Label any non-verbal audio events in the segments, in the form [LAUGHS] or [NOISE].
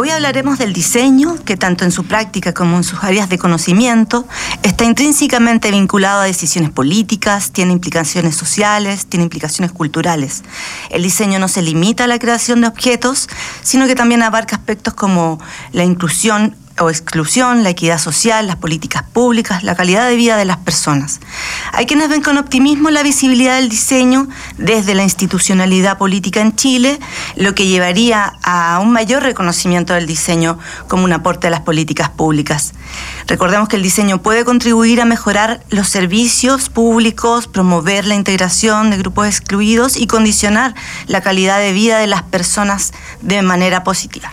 Hoy hablaremos del diseño, que tanto en su práctica como en sus áreas de conocimiento está intrínsecamente vinculado a decisiones políticas, tiene implicaciones sociales, tiene implicaciones culturales. El diseño no se limita a la creación de objetos, sino que también abarca aspectos como la inclusión o exclusión, la equidad social, las políticas públicas, la calidad de vida de las personas. Hay quienes ven con optimismo la visibilidad del diseño desde la institucionalidad política en Chile, lo que llevaría a un mayor reconocimiento del diseño como un aporte a las políticas públicas. Recordemos que el diseño puede contribuir a mejorar los servicios públicos, promover la integración de grupos excluidos y condicionar la calidad de vida de las personas de manera positiva.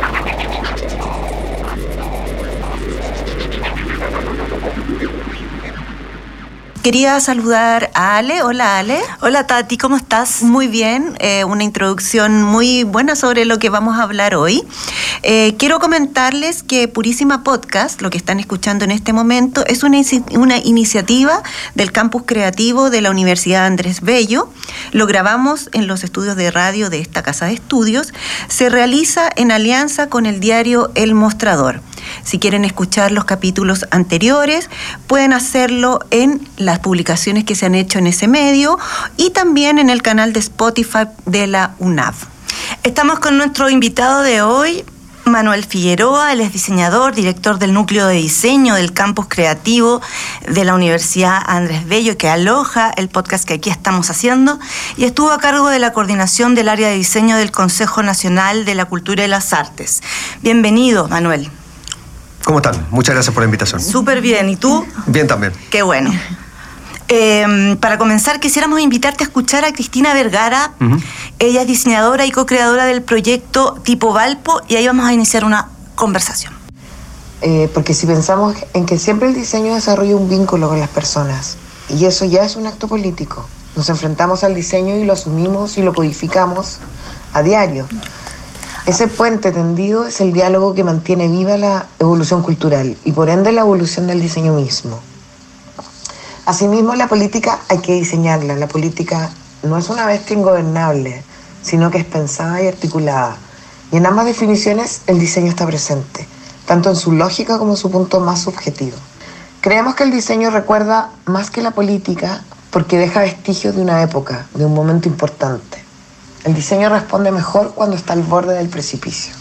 Quería saludar a Ale. Hola Ale. Hola Tati, ¿cómo estás? Muy bien, eh, una introducción muy buena sobre lo que vamos a hablar hoy. Eh, quiero comentarles que Purísima Podcast, lo que están escuchando en este momento, es una, una iniciativa del campus creativo de la Universidad Andrés Bello. Lo grabamos en los estudios de radio de esta casa de estudios. Se realiza en alianza con el diario El Mostrador. Si quieren escuchar los capítulos anteriores, pueden hacerlo en las publicaciones que se han hecho en ese medio y también en el canal de Spotify de la UNAV. Estamos con nuestro invitado de hoy, Manuel Figueroa, él es diseñador, director del núcleo de diseño del campus creativo de la Universidad Andrés Bello, que aloja el podcast que aquí estamos haciendo, y estuvo a cargo de la coordinación del área de diseño del Consejo Nacional de la Cultura y las Artes. Bienvenido, Manuel. ¿Cómo están? Muchas gracias por la invitación. Súper bien. ¿Y tú? Bien también. Qué bueno. Em, para comenzar, quisiéramos invitarte a escuchar a Cristina Vergara. Ella es diseñadora y co-creadora del proyecto Tipo Valpo y ahí vamos a iniciar una conversación. Eh, porque si pensamos en que siempre el diseño desarrolla un vínculo con las personas y eso ya es un acto político. Nos enfrentamos al diseño y lo asumimos y lo codificamos a diario. Ese puente tendido es el diálogo que mantiene viva la evolución cultural y por ende la evolución del diseño mismo. Asimismo, la política hay que diseñarla. La política no es una bestia ingobernable, sino que es pensada y articulada. Y en ambas definiciones el diseño está presente, tanto en su lógica como en su punto más subjetivo. Creemos que el diseño recuerda más que la política porque deja vestigios de una época, de un momento importante. El diseño responde mejor cuando está al borde del precipicio.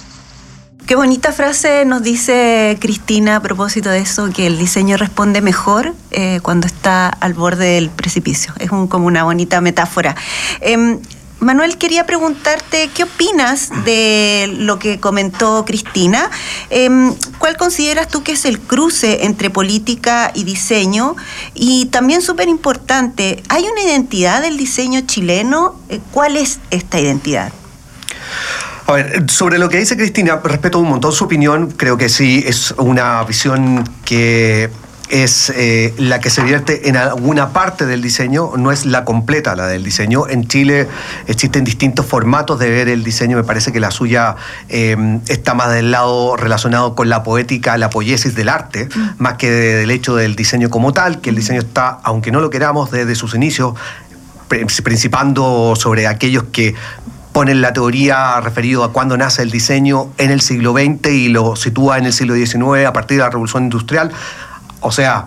Qué bonita frase nos dice Cristina a propósito de eso, que el diseño responde mejor eh, cuando está al borde del precipicio. Es como una bonita metáfora. Em, Manuel, quería preguntarte qué opinas de lo que comentó Cristina. Em, ¿Cuál consideras tú que es el cruce entre política y diseño? Y también súper importante, ¿hay una identidad del diseño chileno? Eh, ¿Cuál es esta identidad? A ver, sobre lo que dice Cristina, respeto un montón su opinión, creo que sí, es una visión que es eh, la que se vierte en alguna parte del diseño, no es la completa la del diseño. En Chile existen distintos formatos de ver el diseño, me parece que la suya em, está más del lado relacionado con la poética, la poiesis del arte, mm. más que del hecho del diseño como tal, que el diseño está, aunque no lo queramos, desde sus inicios, principando sobre aquellos que ponen la teoría referido a cuándo nace el diseño en el siglo XX y lo sitúa en el siglo XIX a partir de la revolución industrial. O sea,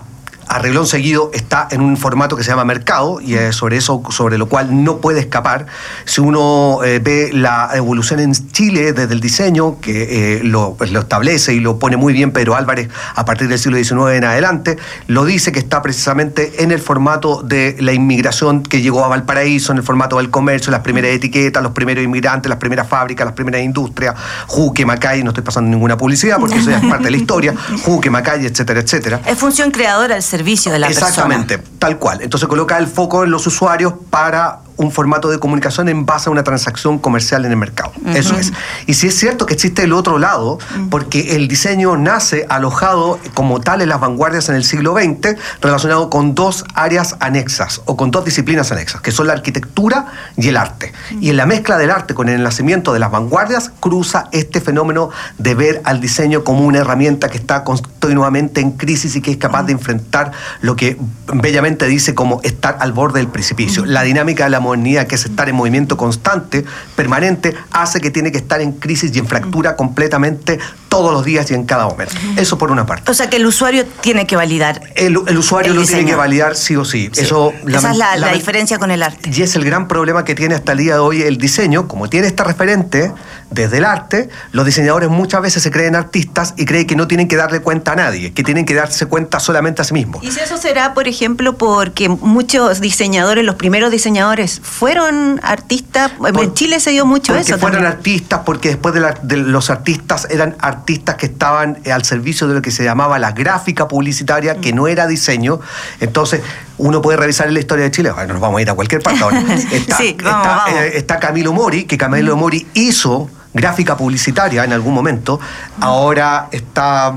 arreglón seguido está en un formato que se llama mercado y es sobre eso sobre lo cual no puede escapar. Si uno eh, ve la evolución en Chile desde el diseño, que eh, lo, pues, lo, establece y lo pone muy bien Pedro Álvarez a partir del siglo XIX en adelante, lo dice que está precisamente en el formato de la inmigración que llegó a Valparaíso, en el formato del comercio, las primeras etiquetas, los primeros inmigrantes, las primeras fábricas, las primeras industrias, Juque, Macay, no estoy pasando ninguna publicidad porque eso es parte de la historia, [LAUGHS] Juque, Macay, etcétera, etcétera. Es función creadora del servicio la Exactamente, tal cual. Entonces coloca el foco en los usuarios para un formato de comunicación en base a una transacción comercial en el mercado. Eso es. Y si es cierto que existe el otro lado, porque el diseño nace alojado como tal en las vanguardias en el siglo XX, relacionado con dos áreas anexas o con dos disciplinas anexas, que son la arquitectura y el arte. Y en la mezcla del arte con el nacimiento de las vanguardias cruza este fenómeno de ver al diseño como una herramienta que está continuamente en crisis y que es capaz de enfrentar lo que bellamente dice como estar al borde del precipicio. La dinámica de la modernidad, que es estar en movimiento constante, permanente, hace que tiene que estar en crisis y en fractura completamente todos los días y en cada momento. Eso por una parte. O sea que el usuario tiene que validar. El, usuario lo tiene que validar sí o sí. Eso, Esa es la, diferencia con el arte. Y es el gran problema que tiene hasta el día de hoy el diseño. Como tiene esta referente desde el arte, los diseñadores muchas veces se creen artistas y creen que no tienen que darle cuenta a nadie, que tienen que darse cuenta solamente a sí mismos. ¿Y si eso será, por ejemplo, porque muchos diseñadores, los primeros diseñadores, fueron artistas? en Chile se dio mucho porque eso. fueron artistas, porque después de, los artistas eran artistas que estaban eh, al servicio de lo que se llamaba la gráfica publicitaria, que no era diseño. Entonces, uno puede revisar la historia de Chile, bueno, nos vamos a ir a cualquier parte ahora. [LAUGHS] Está, sí, eh, está Camilo Mori, que Camilo Mori hizo gráfica publicitaria en algún momento, ahora está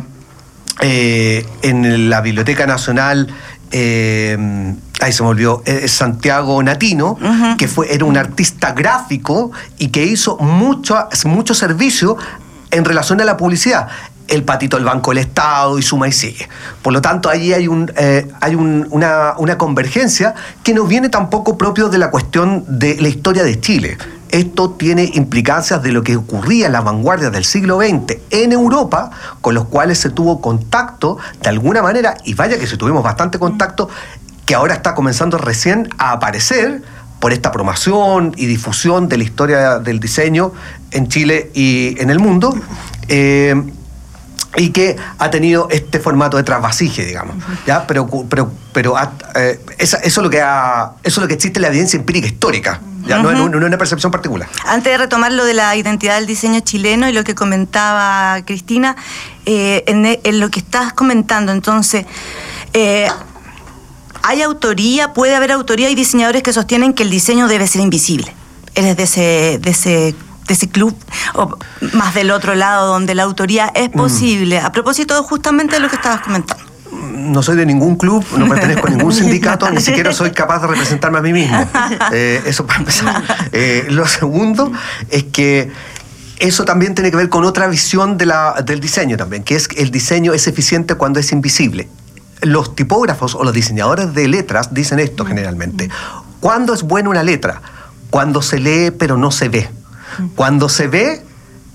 eh, en la Biblioteca Nacional. Eh, ahí se me olvidó, Santiago Natino, que fue, era un artista gráfico y que hizo mucho, mucho servicio en relación a la publicidad el patito del Banco del Estado y suma y sigue. Por lo tanto, ahí hay, un, eh, hay una, una, convergencia que no viene tampoco propio de la cuestión de la historia de Chile. Esto tiene implicancias de lo que ocurría en las vanguardias del siglo XX en Europa, con los cuales se tuvo contacto de alguna manera, y vaya que se tuvimos bastante contacto, que ahora está comenzando recién a aparecer por esta promoción y difusión de la historia del diseño en Chile y en el mundo. Eh, y que ha tenido este formato de trasvasije, digamos. ¿ya? Pero, pero, pero eh, eso, es lo que ha, eso es lo que existe en la evidencia empírica histórica. ¿ya? no, en una percepción particular. Antes de retomar lo de la identidad del diseño chileno y lo que comentaba Cristina, eh, en, lo que estás comentando, entonces, eh, ¿hay autoría? ¿Puede haber autoría? Hay diseñadores que sostienen que el diseño debe ser invisible. Eres de ese, de ese de ese club, o más del otro lado, donde la autoría es mm. posible. A propósito justamente de lo que estabas comentando. No soy de ningún club, no [LAUGHS] pertenezco a ningún sindicato, ni siquiera soy capaz de representarme a mí mismo. [LAUGHS] Eh, eso para empezar. Eh, lo segundo es que eso también tiene que ver con otra visión de la, del diseño también, que es que el diseño es eficiente cuando es invisible. Los tipógrafos o los diseñadores de letras dicen esto mm. generalmente. ¿Cuándo es buena una letra? Cuando se lee pero no se ve. Cuando se ve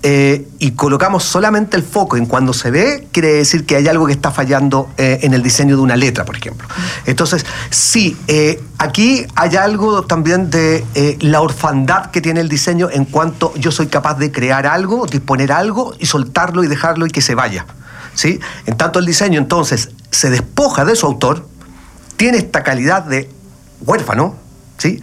eh, y colocamos solamente el foco en cuando se ve, quiere decir que hay algo que está fallando eh, en el diseño de una letra, por ejemplo. Entonces, sí, eh, aquí hay algo también de la orfandad que tiene el diseño en cuanto yo soy capaz de crear algo, disponer algo y soltarlo y dejarlo y que se vaya. ¿Sí? En tanto el diseño entonces se despoja de su autor, tiene esta calidad de huérfano, ¿sí?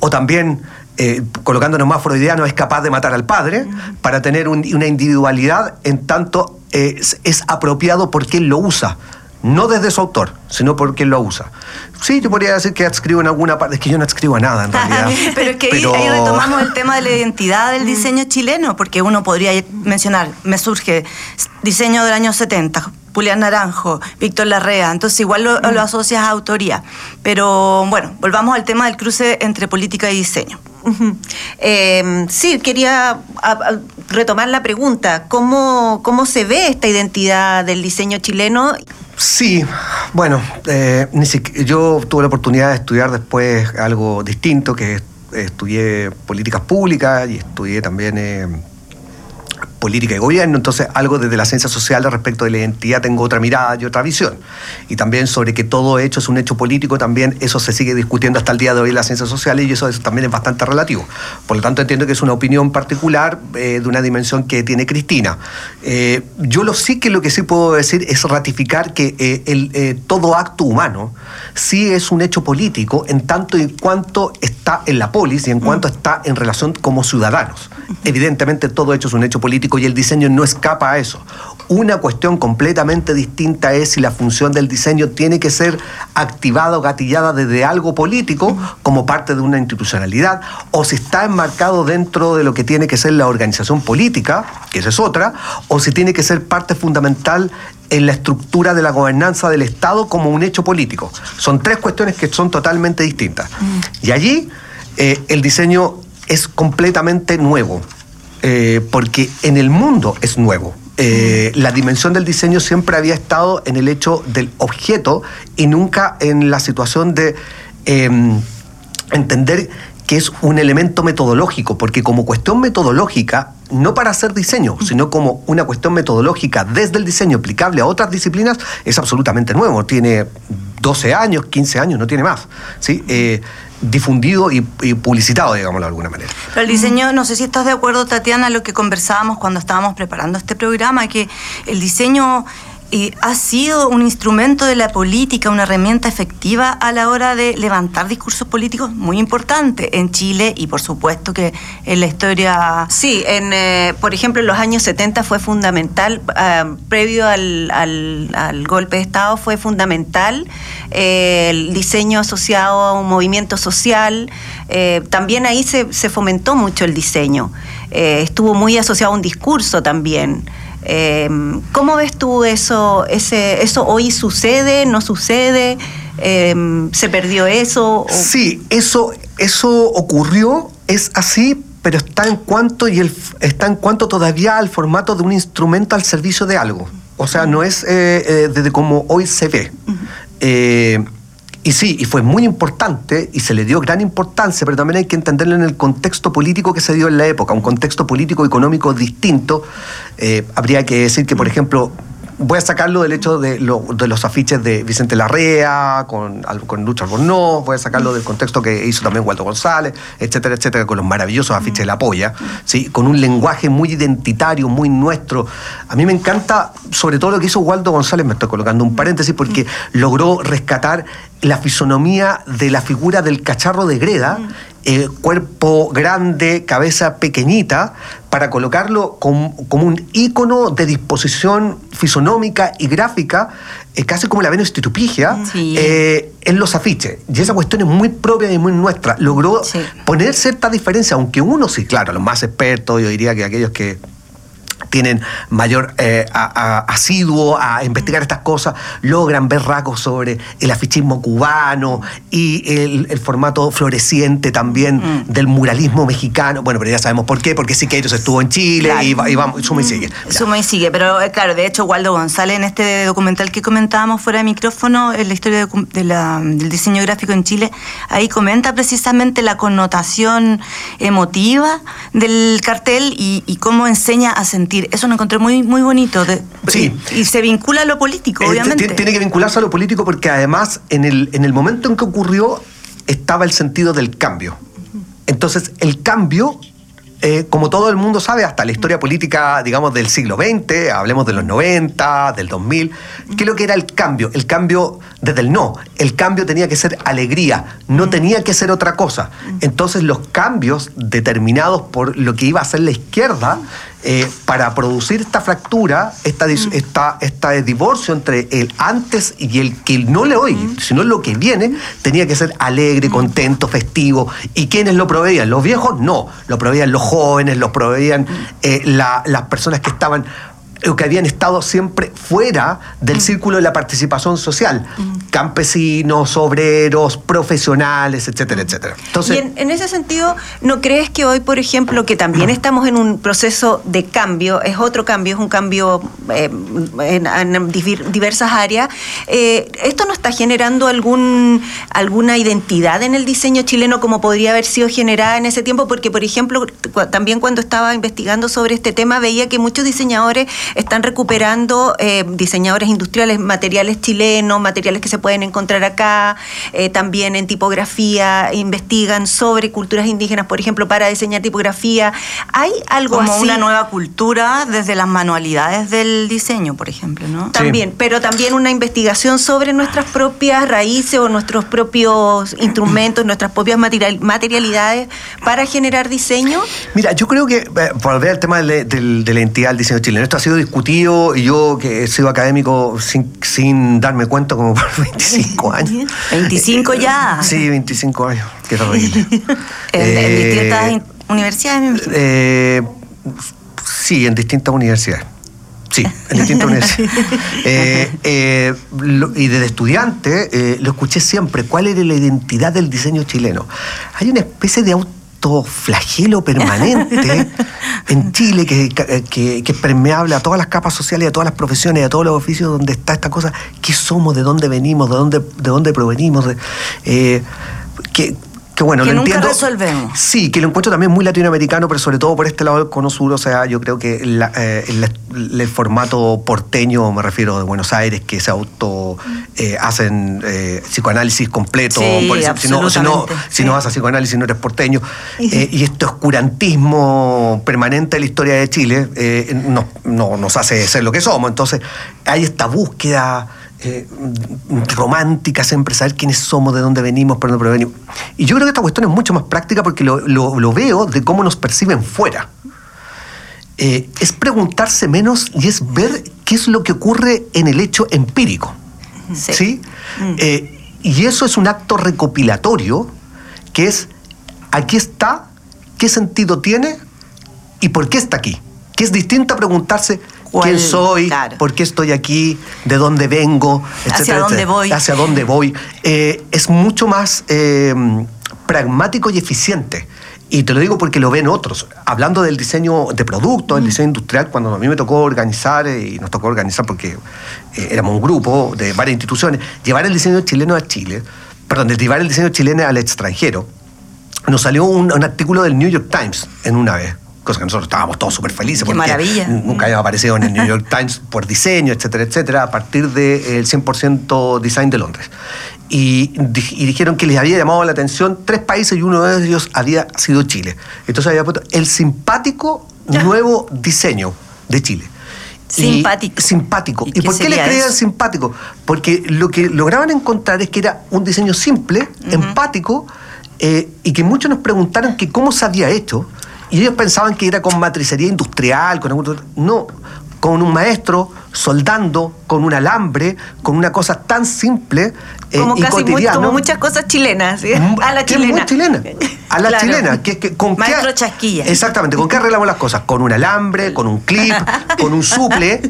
o también eh, colocándonos más freudiano, es capaz de matar al padre para tener una individualidad en tanto eh, es, apropiado porque él lo usa. No desde su autor, sino porque él lo usa. Sí, yo podría decir que adscribo en alguna parte, es que yo no adscribo a nada en realidad. [LAUGHS] Pero es que ahí retomamos el tema de la [LAUGHS] identidad del diseño chileno, porque uno podría mencionar, me surge diseño del año 70, Julián Naranjo, Víctor Larrea, entonces igual lo, lo, asocias a autoría. Pero bueno, volvamos al tema del cruce entre política y diseño. Eh, sí, quería retomar la pregunta. ¿Cómo, ¿Cómo se ve esta identidad del diseño chileno? Sí, bueno, eh, yo tuve la oportunidad de estudiar después algo distinto, que estudié políticas públicas y estudié también eh, política y gobierno, entonces algo desde la ciencia social respecto de la identidad tengo otra mirada y otra visión. Y también sobre que todo hecho es un hecho político, también eso se sigue discutiendo hasta el día de hoy en las ciencias sociales y eso, también es bastante relativo. Por lo tanto entiendo que es una opinión particular eh, de una dimensión que tiene Cristina. Eh, yo lo sí que lo que sí puedo decir es ratificar que eh, el, todo acto humano sí es un hecho político en tanto y cuanto está en la polis y en cuanto mm. está en relación como ciudadanos. Evidentemente todo hecho es un hecho político y el diseño no escapa a eso. Una cuestión completamente distinta es si la función del diseño tiene que ser activada o gatillada desde algo político como parte de una institucionalidad o si está enmarcado dentro de lo que tiene que ser la organización política, que esa es otra, o si tiene que ser parte fundamental en la estructura de la gobernanza del Estado como un hecho político. Son tres cuestiones que son totalmente distintas. Y allí eh, el diseño es completamente nuevo, eh, porque en el mundo es nuevo. Eh, la dimensión del diseño siempre había estado en el hecho del objeto y nunca en la situación de em, entender que es un elemento metodológico, porque como cuestión metodológica, no para hacer diseño, sino como una cuestión metodológica desde el diseño aplicable a otras disciplinas, es absolutamente nuevo. Tiene 12 años, 15 años, no tiene más. ¿sí? Eh, difundido y, publicitado, digámoslo de alguna manera. Pero el diseño, no sé si estás de acuerdo, Tatiana, lo que conversábamos cuando estábamos preparando este programa, que el diseño y ha sido un instrumento de la política, una herramienta efectiva a la hora de levantar discursos políticos muy importante en Chile y por supuesto que en la historia... Sí, en, eh, por ejemplo en los años 70 fue fundamental, ah, previo al, golpe de Estado fue fundamental eh, el diseño asociado a un movimiento social, eh, también ahí se, se, fomentó mucho el diseño, estuvo muy asociado a un discurso también. Em, ¿Cómo ves tú eso? Ese, ¿Eso hoy sucede? ¿No sucede? Em, ¿Se perdió eso? Sí, eso, eso ocurrió, es así, pero está en cuanto y el, está en cuanto todavía al formato de un instrumento al servicio de algo. O sea, no es eh, eh, desde como hoy se ve. Y sí, y fue muy importante y se le dio gran importancia, pero también hay que entenderlo en el contexto político que se dio en la época, un contexto político económico distinto. Eh, habría que decir que, por ejemplo, voy a sacarlo del hecho de, los afiches de Vicente Larrea, con, con Lucha Albornoz, voy a sacarlo del contexto que hizo también Waldo González, etcétera, etcétera, con los maravillosos afiches de la polla, ¿sí? con un lenguaje muy identitario, muy nuestro. A mí me encanta, sobre todo lo que hizo Waldo González, me estoy colocando un paréntesis, porque logró rescatar la fisonomía de la figura del cacharro de Greda, eh, cuerpo grande, cabeza pequeñita, para colocarlo como, un ícono de disposición fisonómica y gráfica, eh, casi como la Venus Titupigia, eh, en los afiches. Y esa cuestión es muy propia y muy nuestra. Logró poner cierta diferencia, aunque uno sí, claro, los más expertos, yo diría que aquellos que tienen mayor eh, asiduo a investigar estas cosas, logran ver rasgos sobre el afichismo cubano y el, formato floreciente también mm. del muralismo mexicano. Bueno, pero ya sabemos por qué, porque Siqueiros estuvo en Chile y, vamos, suma y sigue. Mm. Suma y sigue, pero eh, claro, de hecho Waldo González en este documental que comentábamos fuera de micrófono, en la historia del diseño gráfico en Chile, ahí comenta precisamente la connotación emotiva del cartel y, y cómo enseña a sentir eso lo encontré muy, muy bonito. sí. Y, se vincula a lo político, eh, obviamente. Tiene que vincularse a lo político porque además en el, en el momento en que ocurrió estaba el sentido del cambio. Entonces, el cambio eh, como todo el mundo sabe, hasta la historia política, digamos, del siglo XX, hablemos de los 90, del 2000, ¿qué es lo que era el cambio? El cambio desde el no. El cambio tenía que ser alegría, no tenía que ser otra cosa. Entonces los cambios determinados por lo que iba a ser la izquierda eh, para producir esta fractura, esta, mm. esta, esta, divorcio entre el antes y el que no le oye, mm. sino lo que viene, tenía que ser alegre, mm. contento, festivo. ¿Y quiénes lo proveían? ¿Los viejos? No, lo proveían los jóvenes, lo proveían eh, las personas que estaban que habían estado siempre fuera del mm. círculo de la participación social, mm. campesinos, obreros, profesionales, etcétera, etcétera. Entonces, y en, ese sentido, ¿no crees que hoy, por ejemplo, que también estamos en un proceso de cambio, es otro cambio, es un cambio eh, en, diversas áreas, eh, ¿esto no está generando algún, alguna identidad en el diseño chileno como podría haber sido generada en ese tiempo? Porque, por ejemplo, también cuando estaba investigando sobre este tema, veía que muchos diseñadores están recuperando eh, diseñadores industriales, materiales chilenos, materiales que se pueden encontrar acá, eh, también en tipografía, investigan sobre culturas indígenas, por ejemplo, para diseñar tipografía. ¿Hay algo Como una nueva cultura desde las manualidades del diseño, por ejemplo, ¿no? También, pero también una investigación sobre nuestras propias raíces o nuestros propios instrumentos, nuestras propias materialidades para generar diseño. Mira, yo creo que, eh, volver al tema de, de la entidad del diseño chileno, esto ha sido discutido y yo que he sido académico sin, sin darme cuenta como por [LAUGHS] 25 [LAUGHS] años. 25 ya. [LAUGHS] Sí, 25 años. Qué terrible. en, Eh, distintas universidades, me eh, sí, en distintas universidades. Sí, en distintas universidades. Eh, eh, lo- y desde estudiante eh, lo escuché siempre. ¿Cuál era la identidad del diseño chileno? Hay una especie de autoflagelo permanente [LAUGHS] en Chile que, que, que es permeable a todas las capas sociales, a todas las profesiones, a todos los oficios donde está esta cosa. ¿Qué somos? ¿De dónde venimos? ¿De dónde, de dónde provenimos? De- eh, que, que bueno, Que lo nunca entiendo. resolvemos. Sí, que lo encuentro también muy latinoamericano, pero sobre todo por este lado del cono sur. O sea, yo creo que la- eh, el, el formato porteño, me refiero de Buenos Aires, que se auto eh, hacen eh, psicoanálisis completo. Sí, por eso, si, no, si, no, si sí. vas a psicoanálisis no eres porteño. Y este oscurantismo permanente de la historia de Chile eh, no, no nos hace ser lo que somos. Entonces, hay esta búsqueda eh, romántica, siempre saber quiénes somos, de dónde venimos, por dónde provenimos. Y yo creo que esta cuestión es mucho más práctica porque lo, lo- lo veo de cómo nos perciben fuera. Eh, es preguntarse menos y es ver qué es lo que ocurre en el hecho empírico. Sí. ¿sí? Eh, y eso es un acto recopilatorio que es, aquí está, qué sentido tiene y por qué está aquí. Que es distinto a preguntarse. Quién soy, Claro. por qué estoy aquí, de dónde vengo, Hacia dónde etcétera. voy. Hacia dónde voy. Eh, es mucho más eh, pragmático y eficiente. Y te lo digo porque lo ven otros. Hablando del diseño de producto, Mm. del diseño industrial, cuando a mí me tocó organizar, eh, y nos tocó organizar porque eh, éramos un grupo de varias instituciones, llevar el diseño chileno a Chile, perdón, de llevar el diseño chileno al extranjero, nos salió un, un artículo del New York Times en una vez. Cosa que nosotros estábamos todos súper felices Qué porque maravilla. nunca habíamos aparecido en el New York Times por diseño, etcétera, etcétera, a partir del 100% design de Londres. Y, di- y dijeron que les había llamado la atención tres países y uno de ellos había sido Chile. Entonces había puesto el simpático nuevo diseño de Chile. Y- Simpático. simpático. ¿Y ¿Y, qué por qué le creían simpático? Porque lo que lograban encontrar es que era un diseño simple, empático, eh, y que muchos nos preguntaron que cómo se había hecho, y ellos pensaban que era con matricería industrial, con algún- no, con un maestro soldando, con un alambre, con una cosa tan simple eh, como y casi muy- como muchas cosas chilenas, ¿sí? Mm, a la chilena. muy chilena. A la [LAUGHS] Claro. chilena. Que, que- ¿con Maestro qué, Chasquilla. Exactamente. ¿Con qué arreglamos las cosas? Con un alambre, con un clip, [LAUGHS] con un suple.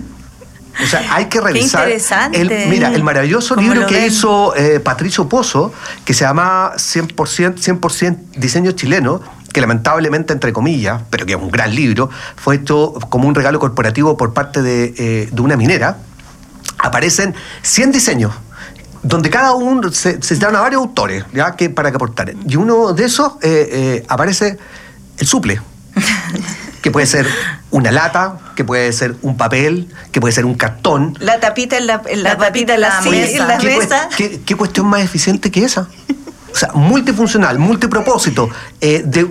O sea, hay que revisar. interesante. El, mira, el maravilloso ¿Cómo libro que ven? hizo eh, Patricio Pozo, que se llama 100%, 100 diseño chileno, que lamentablemente, entre comillas, pero que es un gran libro, fue hecho como un regalo corporativo por parte de, eh, de una minera. Aparecen 100 diseños donde cada uno se, se dan a varios autores ¿ya? Que, para que aportar. Y uno de esos eh, eh, aparece el suple, [LAUGHS] que puede ser una lata, que puede ser un papel, que puede ser un cartón. La tapita en la, en la, La tapita en la mesa. en la ¿Qué, mesa. cues- qué- qué cuestión más eficiente que esa? [LAUGHS] O sea, multifuncional, multipropósito, eh, de,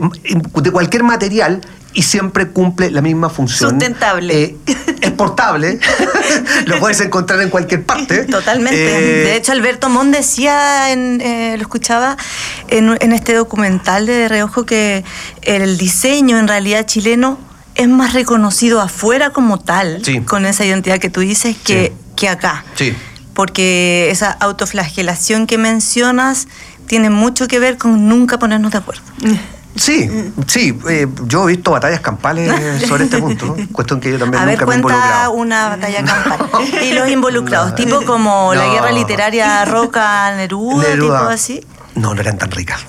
de cualquier material y siempre cumple la misma función. Sustentable. Eh, es portable, [LAUGHS] lo puedes encontrar en cualquier parte. Totalmente. Eh, de hecho, Alberto Mon decía, en, eh, lo escuchaba en, en este documental de Reojo, que el diseño en realidad chileno es más reconocido afuera como tal, Sí. con esa identidad que tú dices, que, Sí. que acá. Sí. Porque esa autoflagelación que mencionas tiene mucho que ver con nunca ponernos de acuerdo. [LAUGHS] Sí, sí, eh, yo he visto batallas campales [LAUGHS] sobre este punto, ¿no? cuestión que yo también A ver, nunca me he involucrado. una batalla [LAUGHS] campal. y los involucrados, No. tipo como la No. guerra literaria Roca Neruda, Neruda. tipo así. No, no eran tan ricas.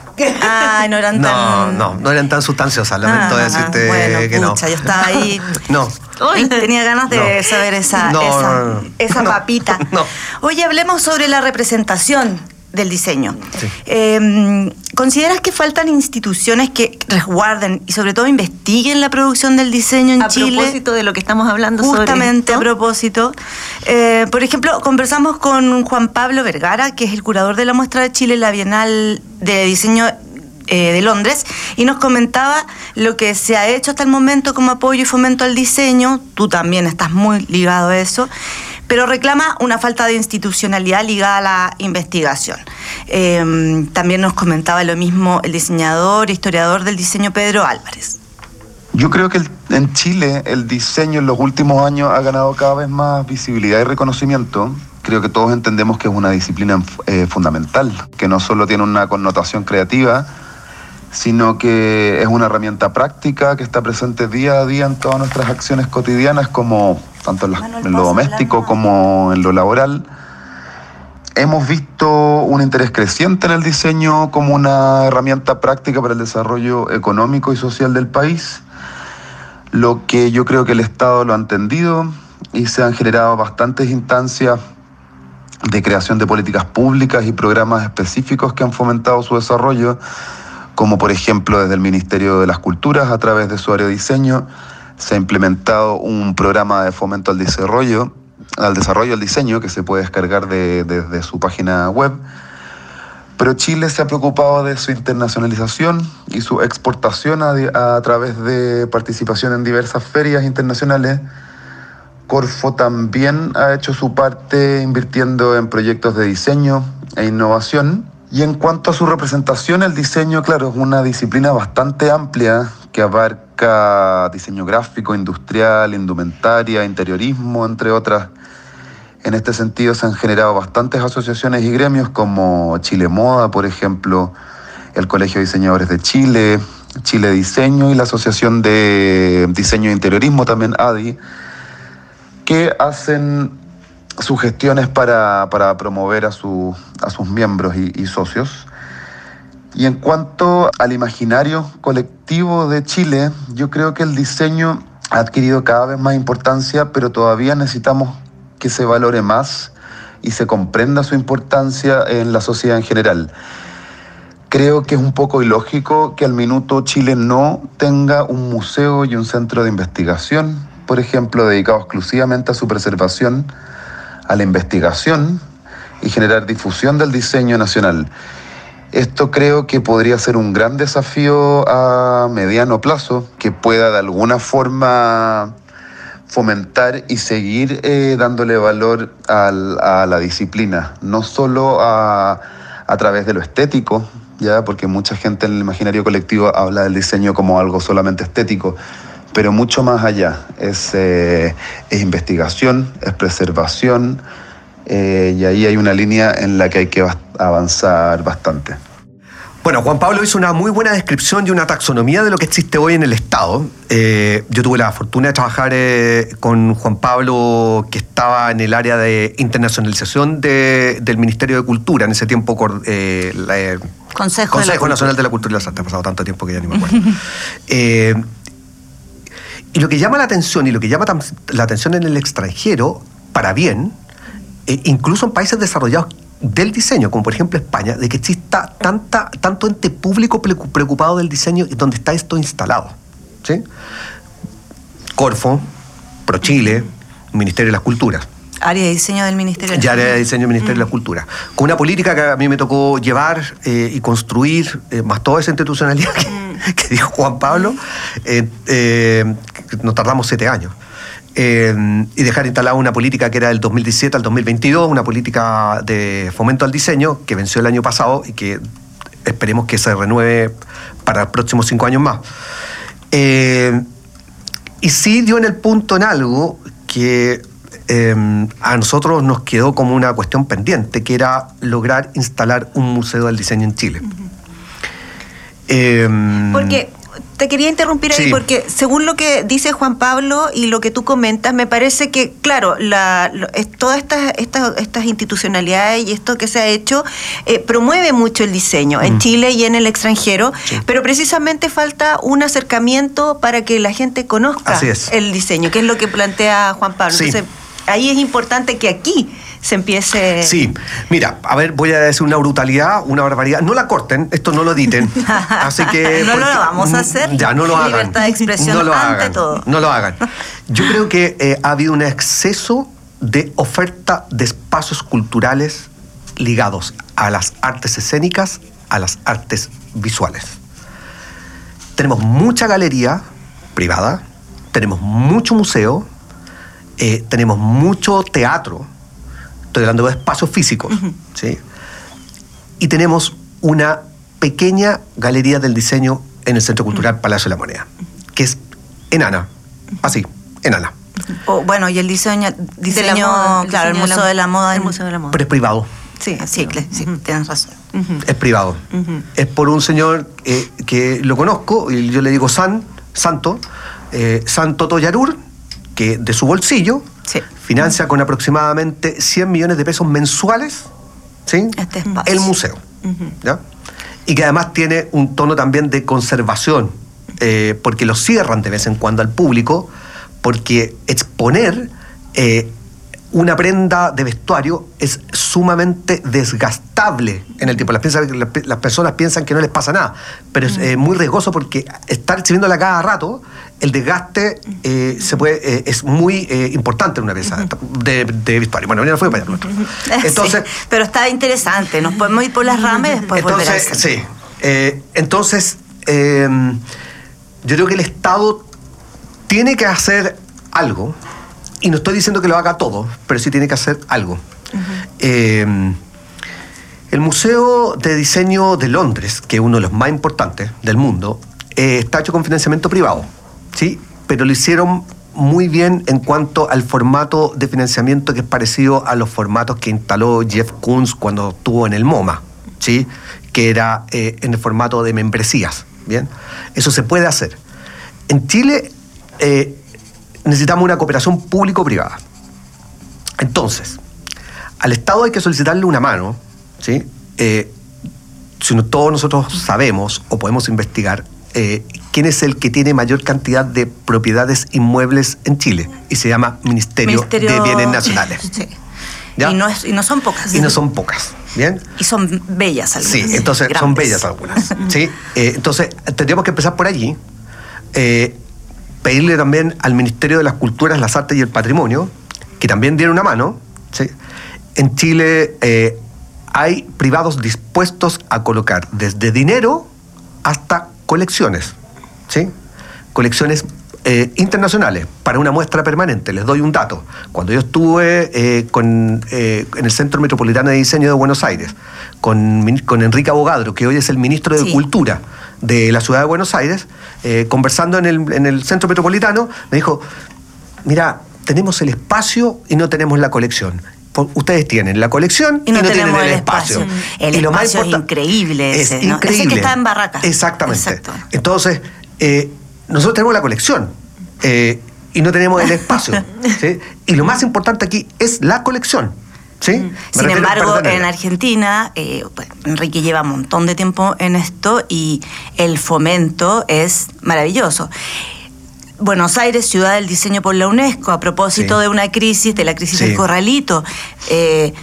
Ah, no eran No, tan. no, no eran tan sustanciosas, lamento Ah, decirte bueno, que no. pucha, yo estaba ahí. No. Uy, tenía ganas de No. saber esa, No, esa, no, no. esa No, papita. no. Oye, hablemos sobre la representación del diseño. Sí. Eh, ¿Consideras que faltan instituciones que resguarden y sobre todo investiguen la producción del diseño en A Chile? propósito de lo que estamos hablando Justamente sobre a propósito. Eh, por ejemplo, conversamos con Juan Pablo Vergara, que es el curador de la muestra de Chile, la Bienal de Diseño eh, de Londres, y nos comentaba lo que se ha hecho hasta el momento como apoyo y fomento al diseño. Tú también estás muy ligado a eso. Pero reclama una falta de institucionalidad ligada a la investigación. Eh, también nos comentaba lo mismo el diseñador historiador del diseño Pedro Álvarez. Yo creo que en Chile el diseño en los últimos años ha ganado cada vez más visibilidad y reconocimiento. Creo que todos entendemos que es una disciplina eh, fundamental, que no solo tiene una connotación creativa, sino que es una herramienta práctica que está presente día a día en todas nuestras acciones cotidianas, como tanto en, lo doméstico como en lo laboral. Hemos visto un interés creciente en el diseño como una herramienta práctica para el desarrollo económico y social del país lo que yo creo que el Estado lo ha entendido y se han generado bastantes instancias de creación de políticas públicas y programas específicos que han fomentado su desarrollo, como por ejemplo desde el Ministerio de las Culturas a través de su área de diseño se ha implementado un programa de fomento al desarrollo, al desarrollo del diseño que se puede descargar desde su página web pero Chile se ha preocupado de su internacionalización y su exportación a, través de participación en diversas ferias internacionales. Corfo también ha hecho su parte invirtiendo en proyectos de diseño e innovación. Y en cuanto a su representación, el diseño, claro, es una disciplina bastante amplia que abarca diseño gráfico, industrial, indumentaria, interiorismo, entre otras. En este sentido se han generado bastantes asociaciones y gremios como Chile Moda, por ejemplo, el Colegio de Diseñadores de Chile, Chile Diseño y la Asociación de Diseño e Interiorismo también, ADI, que hacen sus gestiones para, promover a, a, sus miembros y, y socios. Y en cuanto al imaginario colectivo de Chile, yo creo que el diseño ha adquirido cada vez más importancia, pero todavía necesitamos que se valore más y se comprenda su importancia en la sociedad en general. Creo que es un poco ilógico que al minuto Chile no tenga un museo y un centro de investigación, por ejemplo, dedicado exclusivamente a su preservación, a la investigación y generar difusión del diseño nacional. Esto creo que podría ser un gran desafío a mediano plazo que pueda de alguna forma fomentar y seguir eh, dándole valor a la disciplina, no solo a, través de lo estético, ya porque mucha gente en el imaginario colectivo habla del diseño como algo solamente estético, pero mucho más allá. Es, eh, investigación, es preservación, eh, y ahí hay una línea en la que hay que avanzar bastante. Bueno, Juan Pablo hizo una muy buena descripción y una taxonomía de lo que existe hoy en el Estado. Eh, yo tuve la fortuna de trabajar eh, con Juan Pablo, que estaba en el área de internacionalización del Ministerio de Cultura, en ese tiempo eh, Consejo, Nacional de la Cultura y las Artes. Ha pasado tanto tiempo que ya ni me acuerdo. [LAUGHS] y lo que llama la atención y lo que llama la atención en el extranjero, para bien, incluso en países desarrollados del diseño, como por ejemplo España, de que exista tanta, tanto ente público preocupado del diseño y donde está esto instalado. ¿sí? Corfo, ProChile, Ministerio de las Culturas. Área de diseño del Ministerio de las Área de diseño del Ministerio de la Cultura. Con una política que a mí me tocó llevar eh, y construir, eh, más toda esa institucionalidad que, mm. que dijo Juan Pablo, eh, nos tardamos siete años. Eh, y dejar instalada una política que era del 2017 al 2022, una política de fomento al diseño que venció el año pasado y que esperemos que se renueve para los próximos cinco años más. Eh, y sí dio en el punto en algo que eh, a nosotros nos quedó como una cuestión pendiente, que era lograr instalar un museo del diseño en Chile. Porque te quería interrumpir ahí porque según lo que dice Juan Pablo y lo que tú comentas, me parece que, claro, la, todas estas, estas, estas, institucionalidades y esto que se ha hecho eh, promueve mucho el diseño en mm. Chile y en el extranjero, pero precisamente falta un acercamiento para que la gente conozca el diseño, que es lo que plantea Juan Pablo. Entonces, ahí es importante que aquí se empiece. Sí, mira, a ver, voy a decir una brutalidad, una barbaridad. No la corten, esto no lo editen. [LAUGHS] Así que. no lo vamos a hacer. Ya, no lo hagan. Libertad de expresión no lo ante hagan, todo. No lo hagan. Yo creo que eh, ha habido un exceso de oferta de espacios culturales ligados a las artes escénicas, a las artes visuales. Tenemos mucha galería privada, tenemos mucho museo, eh, tenemos mucho teatro Estoy hablando de espacios físicos. ¿sí? Y tenemos una pequeña galería del diseño en el Centro Cultural Palacio de la Moneda, que es enana. Así, enana. O, bueno, y el diseño, diseño moda, el claro, el diseño Museo la- de la Moda. el Museo de la Moda. Pero es privado. Sí, sí, tienes razón. Es privado. Es por un señor eh, que lo conozco, y yo le digo San, Santo, eh, Santo Toyarur, que de su bolsillo Sí. Financia con aproximadamente 100 millones de pesos mensuales ¿sí? Este el museo. ¿ya? Y que además tiene un tono también de conservación, eh, porque lo cierran de vez en cuando al público, porque exponer eh, una prenda de vestuario es sumamente desgastable en el tiempo. Piensan- las personas piensan que no les pasa nada, pero es eh, muy riesgoso porque estar exhibiéndola cada rato, el desgaste eh, se puede, eh, es muy eh, importante en una pieza de, de vestuario. Bueno, no fue para allá. [LAUGHS] Entonces, Sí, pero está interesante. Nos podemos ir por las ramas y después volver entonces, centro. sí. Eh, entonces, eh, yo creo que el Estado tiene que hacer algo, y no estoy diciendo que lo haga todo, pero sí tiene que hacer algo. Eh, el Museo de Diseño de Londres, que es uno de los más importantes del mundo, está hecho con financiamiento privado, ¿sí? Pero lo hicieron muy bien en cuanto al formato de financiamiento que es parecido a los formatos que instaló Jeff Koons cuando estuvo en el MoMA, ¿sí? Que era eh, en el formato de membresías, ¿bien? Eso se puede hacer. En Chile eh, necesitamos una cooperación público-privada. Entonces, al Estado hay que solicitarle una mano, ¿sí? Eh, si no, todos nosotros sabemos o podemos investigar quién es el que tiene mayor cantidad de propiedades inmuebles en Chile y se llama Ministerio, Ministerio- de Bienes Nacionales. Y, no es- y no son pocas. Y no son pocas, ¿bien? Y son bellas algunas. Sí, entonces son bellas algunas. [LAUGHS] ¿sí? Eh, entonces tendríamos que empezar por allí. eh, pedirle también al Ministerio de las Culturas, las Artes y el Patrimonio, que también diera una mano. ¿sí? En Chile eh, hay privados dispuestos a colocar desde dinero hasta colecciones. ¿Sí? Colecciones eh, internacionales para una muestra permanente. Les doy un dato. Cuando yo estuve eh, con, eh, en el Centro Metropolitano de Diseño de Buenos Aires, con, con Enrique Abogadro, que hoy es el ministro de Sí. Cultura de la ciudad de Buenos Aires, conversando en el, en el Centro Metropolitano, me dijo, mira, tenemos el espacio y no tenemos la colección. Ustedes tienen la colección Y no tienen tenemos el el espacio. espacio. El Y lo más es increíble Es ese, ¿no? Ese que increíble. está en Barracas. Exactamente. Exacto. Entonces, eh, nosotros tenemos la colección eh, y no tenemos el espacio. [LAUGHS] ¿sí? Y lo más importante aquí es la colección. ¿sí? Me Mm. Sin embargo, en Argentina, eh, pues, Enrique lleva un montón de tiempo en esto y el fomento es maravilloso. Buenos Aires, ciudad del diseño por la UNESCO, a propósito Sí. de una crisis, de la crisis Sí. del corralito. eh,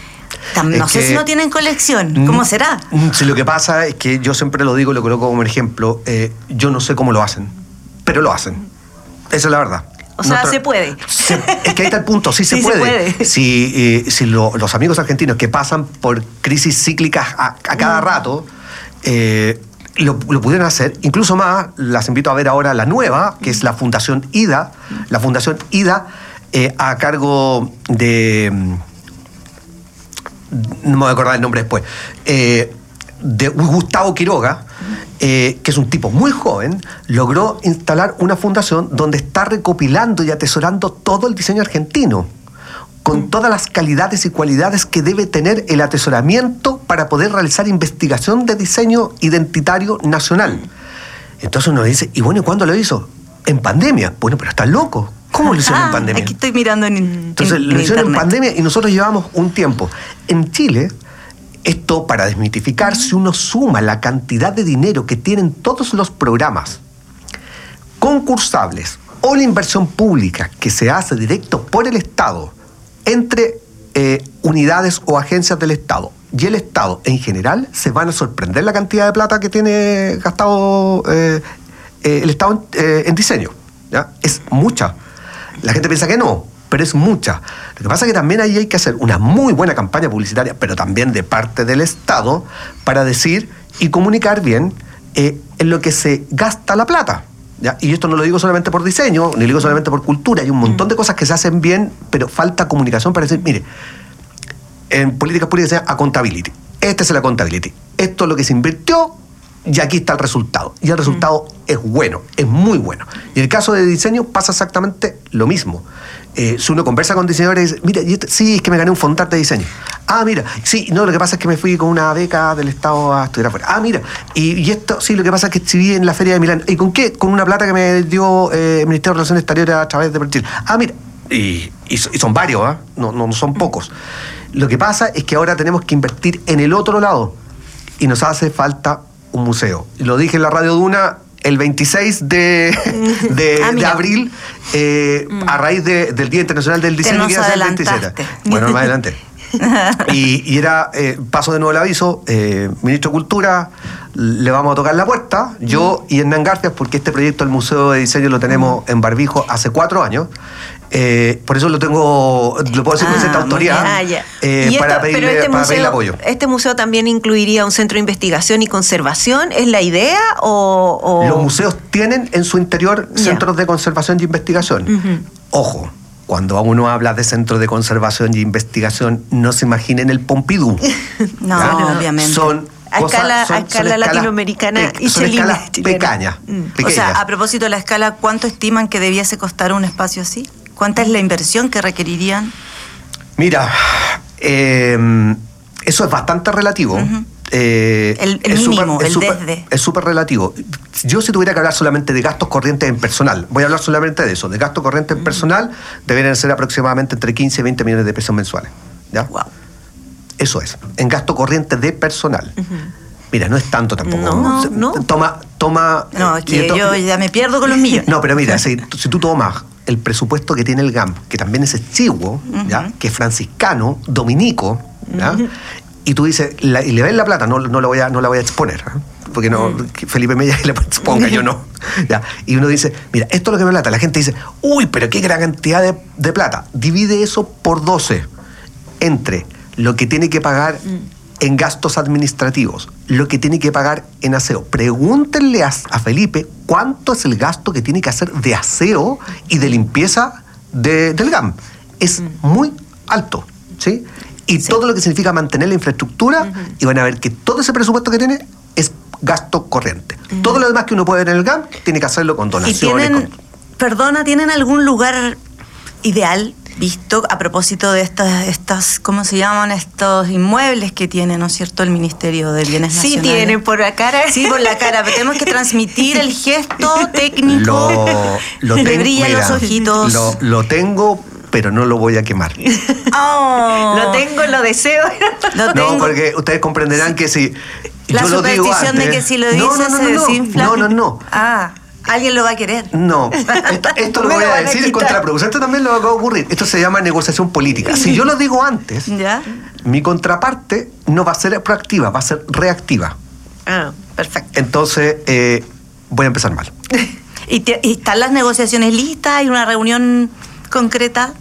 Es no sé que- si no tienen colección. ¿Cómo Mm, será? mm, Sí, lo que pasa es que yo siempre lo digo, lo coloco como ejemplo, eh, yo no sé cómo lo hacen, pero lo hacen. Esa es la verdad. O sea, se puede. se- es que ahí está el punto, sí [LAUGHS] se Sí se puede. puede. Si, eh, si lo- los amigos argentinos que pasan por crisis cíclicas a, a Mm. cada rato, eh, lo, lo pudieran hacer, incluso más, las invito a ver ahora la nueva, que es la Fundación IDA, la Fundación IDA a cargo de... mm, no me voy a acordar el nombre después, eh, de Gustavo Quiroga, eh, que es un tipo muy joven, logró instalar una fundación donde está recopilando y atesorando todo el diseño argentino, con todas las calidades y cualidades que debe tener el atesoramiento para poder realizar investigación de diseño identitario nacional. Entonces uno dice, ¿y bueno, ¿y cuándo lo hizo? En pandemia. Bueno, pero está loco. ¿Cómo lo hicieron Ah, en pandemia? Aquí estoy mirando en, Entonces en- lo hicieron en pandemia y nosotros llevamos un tiempo. En Chile, esto para desmitificar, si uno suma la cantidad de dinero que tienen todos los programas concursables o la inversión pública que se hace directo por el Estado entre eh, unidades o agencias del Estado y el Estado en general, se van a sorprender la cantidad de plata que tiene gastado eh, eh, el Estado en, eh, en diseño. ¿ya? Es mucha. La gente piensa que no, pero es mucha. Lo que pasa es que también ahí hay que hacer una muy buena campaña publicitaria, pero también de parte del Estado, para decir y comunicar bien eh, en lo que se gasta la plata. ¿ya? Y esto no lo digo solamente por diseño, ni lo digo solamente por cultura, hay un montón de cosas que se hacen bien, pero falta comunicación para decir, mire, en políticas públicas se llama accountability. Esta es la accountability. Esto es lo que se invirtió, y aquí está el resultado. Y el resultado es bueno, es muy bueno. Y en el caso de diseño pasa exactamente lo mismo. Eh, si uno conversa con diseñadores, dice, mira, este, sí, es que me gané un fondar de diseño. Ah, mira, sí, no, lo que pasa es que me fui con una beca del Estado a estudiar afuera. Ah, mira, y, esto, sí, lo que pasa es que exhibí en la Feria de Milán. ¿Y con qué? Con una plata que me dio eh, el Ministerio de Relaciones Exteriores a través de Brasil. Ah, mira, y, son varios, ¿ah? no, no son pocos. Lo que pasa es que ahora tenemos que invertir en el otro lado y nos hace falta un museo. Lo dije en la Radio Duna el 26 [LAUGHS] de, ah, abril, eh, mm. a raíz del Día Internacional del Diseño, que el 27. Bueno, más adelante. [LAUGHS] y, era, eh, paso de nuevo el aviso, eh, ministro de Cultura, le vamos a tocar la puerta, yo mm. y Hernán Garfias, porque este proyecto del Museo de Diseño lo tenemos mm. en Barbijo hace cuatro años. Eh, por eso lo tengo, lo puedo decir con cierta ah, autoridad ah, eh, para, pedirle, este apoyo. ¿Este museo también incluiría un centro de investigación y conservación? ¿Es la idea? O, Los museos tienen en su interior centros de conservación y investigación. Ojo, cuando uno habla de centros de conservación y investigación, no se imaginen el Pompidou. [LAUGHS] no, obviamente. Son a escala, latinoamericana y son escalas pequeñas. Mm. O sea, a propósito de la escala, ¿cuánto estiman que debiese costar un espacio así? ¿Cuánta es la inversión que requerirían? Mira, eh, eso es bastante relativo. Eh, el, mínimo, el desde. Es súper relativo. Yo si tuviera que hablar solamente de gastos corrientes en personal, voy a hablar solamente de eso, de gastos corrientes en personal, deberían ser aproximadamente entre 15 y 20 millones de pesos mensuales. ¿ya? Wow. Eso es, en gasto corriente de personal. Mira, no es tanto tampoco. No, no. Toma, toma. No, es que yo ya me pierdo con los millones. [LAUGHS] No, pero mira, [LAUGHS] si, si tú tomas el presupuesto que tiene el GAM, que también es exiguo, ¿ya? que es franciscano, dominico, ¿ya? y tú dices, y le ves la plata, no, no, la, voy a, no la voy a exponer, ¿eh? porque no. Felipe Mella [LAUGHS] le exponga, yo no. [LAUGHS] ¿ya? Y uno dice, mira, esto es lo que me plata. La gente dice, uy, pero qué gran cantidad de, de plata. Divide eso por 12 entre lo que tiene que pagar mm en gastos administrativos, lo que tiene que pagar en aseo. Pregúntenle a, Felipe cuánto es el gasto que tiene que hacer de aseo y de limpieza del GAM. Es mm. muy alto, ¿sí? Y todo lo que significa mantener la infraestructura, y van a ver que todo ese presupuesto que tiene es gasto corriente. Todo lo demás que uno puede ver en el GAM tiene que hacerlo con donaciones. tienen, Perdona, ¿tienen algún lugar ideal visto a propósito de estas, estas, ¿cómo se llaman? Estos inmuebles que tiene, ¿no es cierto?, el Ministerio de Bienes sí, Nacionales. Sí, tiene por la cara. Sí, por la cara, pero tenemos que transmitir el gesto técnico. Lo, Le brillan los ojitos. Lo, tengo, pero no lo voy a quemar. Oh. lo tengo, lo deseo. no, porque ustedes comprenderán que si... La yo superstición de que si lo dices se desinfla. No, no, no. Ah. [LAUGHS] Alguien lo va a querer. No, [LAUGHS] esto, lo voy a, decir es contraproducente, también lo va a ocurrir. Esto se llama negociación política. Si yo lo digo antes, [LAUGHS] mi contraparte no va a ser proactiva, va a ser reactiva. Ah, perfecto. Entonces, eh, voy a empezar mal. ¿Y, están las negociaciones listas? ¿Hay una reunión concreta?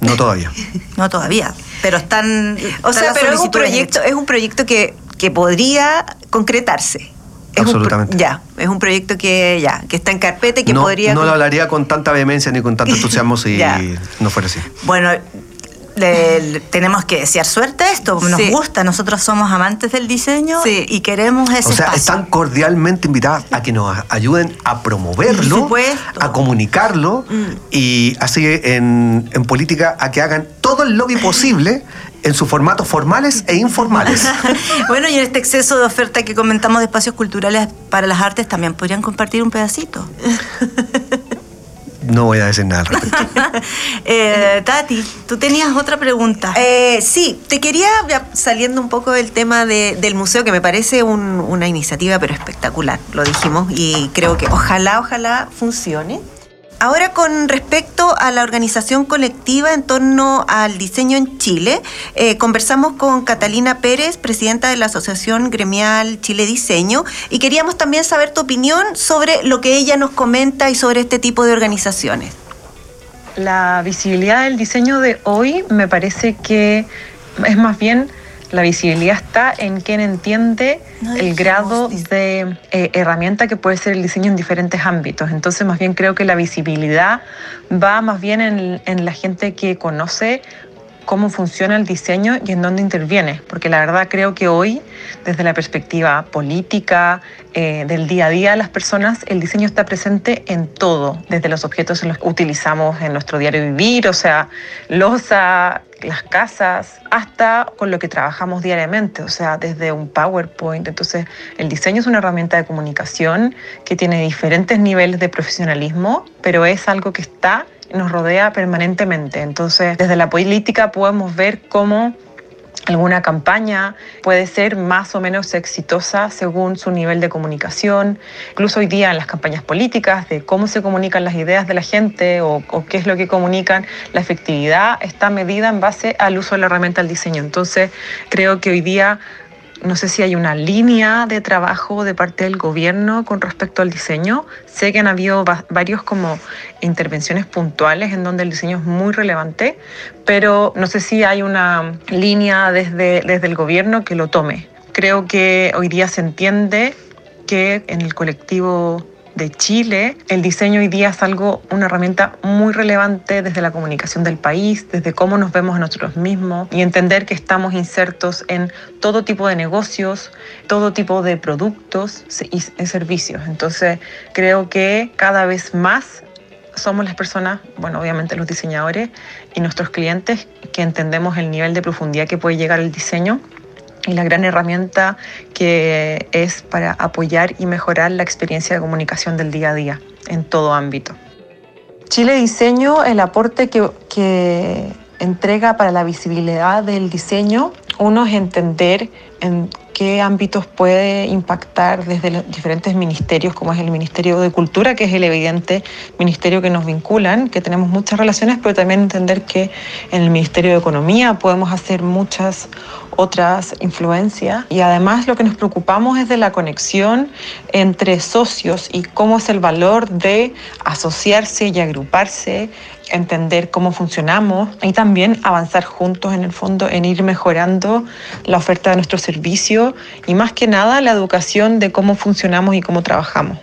No todavía. no todavía. Pero están. O sea, pero es un proyecto, es un proyecto que, que podría concretarse. Absolutamente. ya, es un proyecto que ya, que está en carpeta y que no, podría. No lo hablaría con tanta vehemencia ni con tanto [LAUGHS] entusiasmo si no fuera así. Bueno, tenemos que desear suerte a esto, nos gusta, nosotros somos amantes del diseño y queremos ese O sea, están cordialmente invitadas a que nos ayuden a promoverlo, a comunicarlo mm. y así en, en política a que hagan todo el lobby [LAUGHS] posible en sus formatos formales e informales. [LAUGHS] bueno, y en este exceso de oferta que comentamos de espacios culturales para las artes, también podrían compartir un pedacito. No voy a decir nada al respecto. [LAUGHS] Eh, Tati, tú tenías otra pregunta. Eh, sí, te quería, saliendo un poco del tema del museo, que me parece una iniciativa pero espectacular, lo dijimos, y creo que ojalá, ojalá funcione. Ahora con respecto a la organización colectiva en torno al diseño en Chile, eh, conversamos con Catalina Pérez, presidenta de la Asociación Gremial Chile Diseño, y queríamos también saber tu opinión sobre lo que ella nos comenta y sobre este tipo de organizaciones. La visibilidad del diseño de hoy me parece que es más bien la visibilidad está en quien entiende el grado de eh, herramienta que puede ser el diseño en diferentes ámbitos. Entonces, más bien creo que la visibilidad va más bien en, la gente que conoce cómo funciona el diseño y en dónde interviene, porque la verdad creo que hoy, desde la perspectiva política, eh, del día a día de las personas, el diseño está presente en todo, desde los objetos en los que utilizamos en nuestro diario vivir, o sea, losa, las casas, hasta con lo que trabajamos diariamente, o sea, desde un PowerPoint. Entonces, el diseño es una herramienta de comunicación que tiene diferentes niveles de profesionalismo, pero es algo que está nos rodea permanentemente. Entonces, desde la política podemos ver cómo alguna campaña puede ser más o menos exitosa según su nivel de comunicación. Incluso hoy día en las campañas políticas, de cómo se comunican las ideas de la gente o, qué es lo que comunican, la efectividad está medida en base al uso de la herramienta del diseño. Entonces, creo que hoy día no sé si hay una línea de trabajo de parte del gobierno con respecto al diseño. Sé que han habido varios como intervenciones puntuales en donde el diseño es muy relevante, pero no sé si hay una línea desde, desde el gobierno que lo tome. Creo que hoy día se entiende que en el colectivo de Chile, el diseño hoy día es algo, una herramienta muy relevante desde la comunicación del país, desde cómo nos vemos a nosotros mismos y entender que estamos insertos en todo tipo de negocios, todo tipo de productos y servicios. Entonces, creo que cada vez más somos las personas, bueno, obviamente los diseñadores y nuestros clientes que entendemos el nivel de profundidad que puede llegar el diseño y la gran herramienta que es para apoyar y mejorar la experiencia de comunicación del día a día en todo ámbito. Chile Diseño, el aporte que, que entrega para la visibilidad del diseño, uno es entender en qué ámbitos puede impactar desde los diferentes ministerios, como es el Ministerio de Cultura, que es el evidente ministerio que nos vinculan, que tenemos muchas relaciones, pero también entender que en el Ministerio de Economía podemos hacer muchas otras influencias. Y además lo que nos preocupamos es de la conexión entre socios y cómo es el valor de asociarse y agruparse entender cómo funcionamos y también avanzar juntos en el fondo en ir mejorando la oferta de nuestro servicio y más que nada la educación de cómo funcionamos y cómo trabajamos.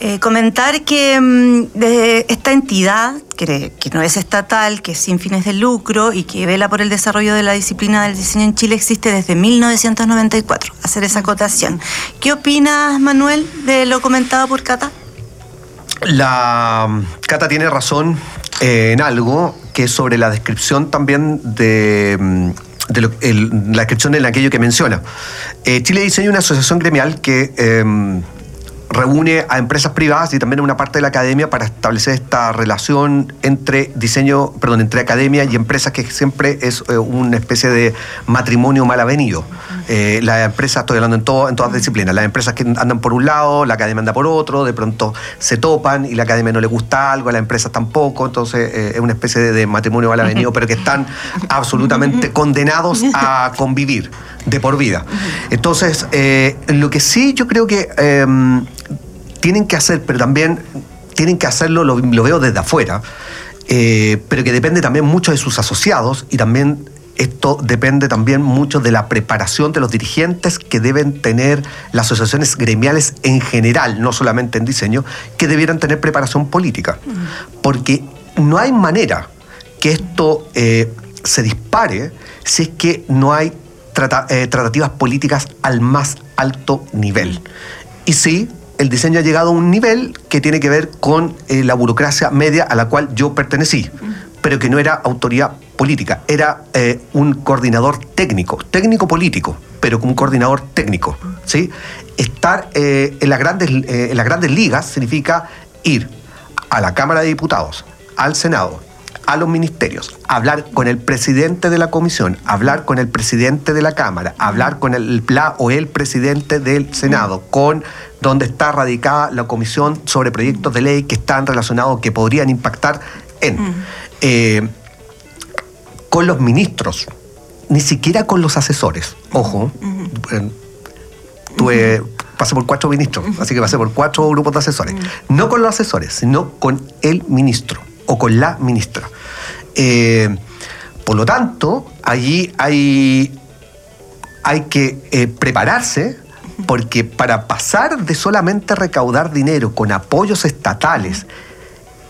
Eh, comentar que mm, esta entidad, que, que, no es estatal, que es sin fines de lucro y que vela por el desarrollo de la disciplina del diseño en Chile, existe desde 1994. Hacer esa acotación. ¿Qué opinas, Manuel, de lo comentado por Cata? La Cata tiene razón eh, en algo que es sobre la descripción también de, mm, de lo, la descripción en aquello que menciona. Eh, Chile Diseño es una asociación gremial que eh, reúne a empresas privadas y también a una parte de la academia para establecer esta relación entre diseño, perdón, entre academia y empresas que siempre es eh, una especie de matrimonio mal avenido. Eh, las empresas, estoy hablando en, todo, en todas disciplinas, las empresas que andan por un lado, la academia anda por otro, de pronto se topan y la academia no le gusta algo, a las empresas tampoco, entonces eh, es una especie de, de matrimonio mal avenido, pero que están [LAUGHS] absolutamente condenados a [LAUGHS] convivir de por vida. Entonces, eh, lo que sí yo creo que eh, tienen que hacer, pero también tienen que hacerlo, lo, veo desde afuera, eh, pero que depende también mucho de sus asociados y también esto depende también mucho de la preparación de los dirigentes que deben tener las asociaciones gremiales en general, no solamente en diseño, que debieran tener preparación política. Porque no hay manera que esto se dispare si es que no hay trata, eh, tratativas políticas al más alto nivel. Y sí, el diseño ha llegado a un nivel que tiene que ver con eh, la burocracia media a la cual yo pertenecí, pero que no era autoridad política, era eh, un coordinador técnico, técnico político, pero un coordinador técnico. ¿sí? Estar en, las grandes, en las grandes ligas significa ir a la Cámara de Diputados, al Senado, a los ministerios, hablar con el presidente de la comisión, hablar con el presidente de la Cámara, hablar con el PLA o el presidente del Senado, con donde está radicada la comisión sobre proyectos de ley que están relacionados, que podrían impactar en. Eh, con los ministros, ni siquiera con los asesores. Ojo, eh, tuve, pasé por cuatro ministros, así que pasé por cuatro grupos de asesores. No con los asesores, sino con el ministro o con la ministra. Eh, por lo tanto, allí hay, hay que eh, prepararse porque para pasar de solamente recaudar dinero con apoyos estatales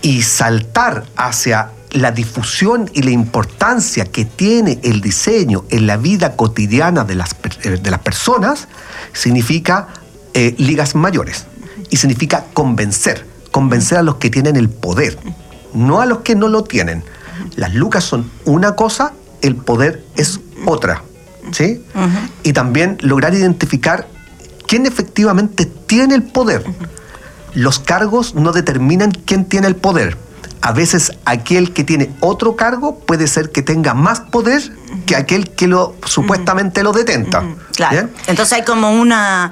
y saltar hacia la difusión y la importancia que tiene el diseño en la vida cotidiana de las, eh, de las personas, significa eh, ligas mayores y significa convencer, convencer a los que tienen el poder, no a los que no lo tienen. Las lucas son una cosa, el poder es otra. ¿sí? Y también lograr identificar quién efectivamente tiene el poder. Los cargos no determinan quién tiene el poder. A veces aquel que tiene otro cargo puede ser que tenga más poder que aquel que lo supuestamente lo detenta. Claro. Entonces hay como una,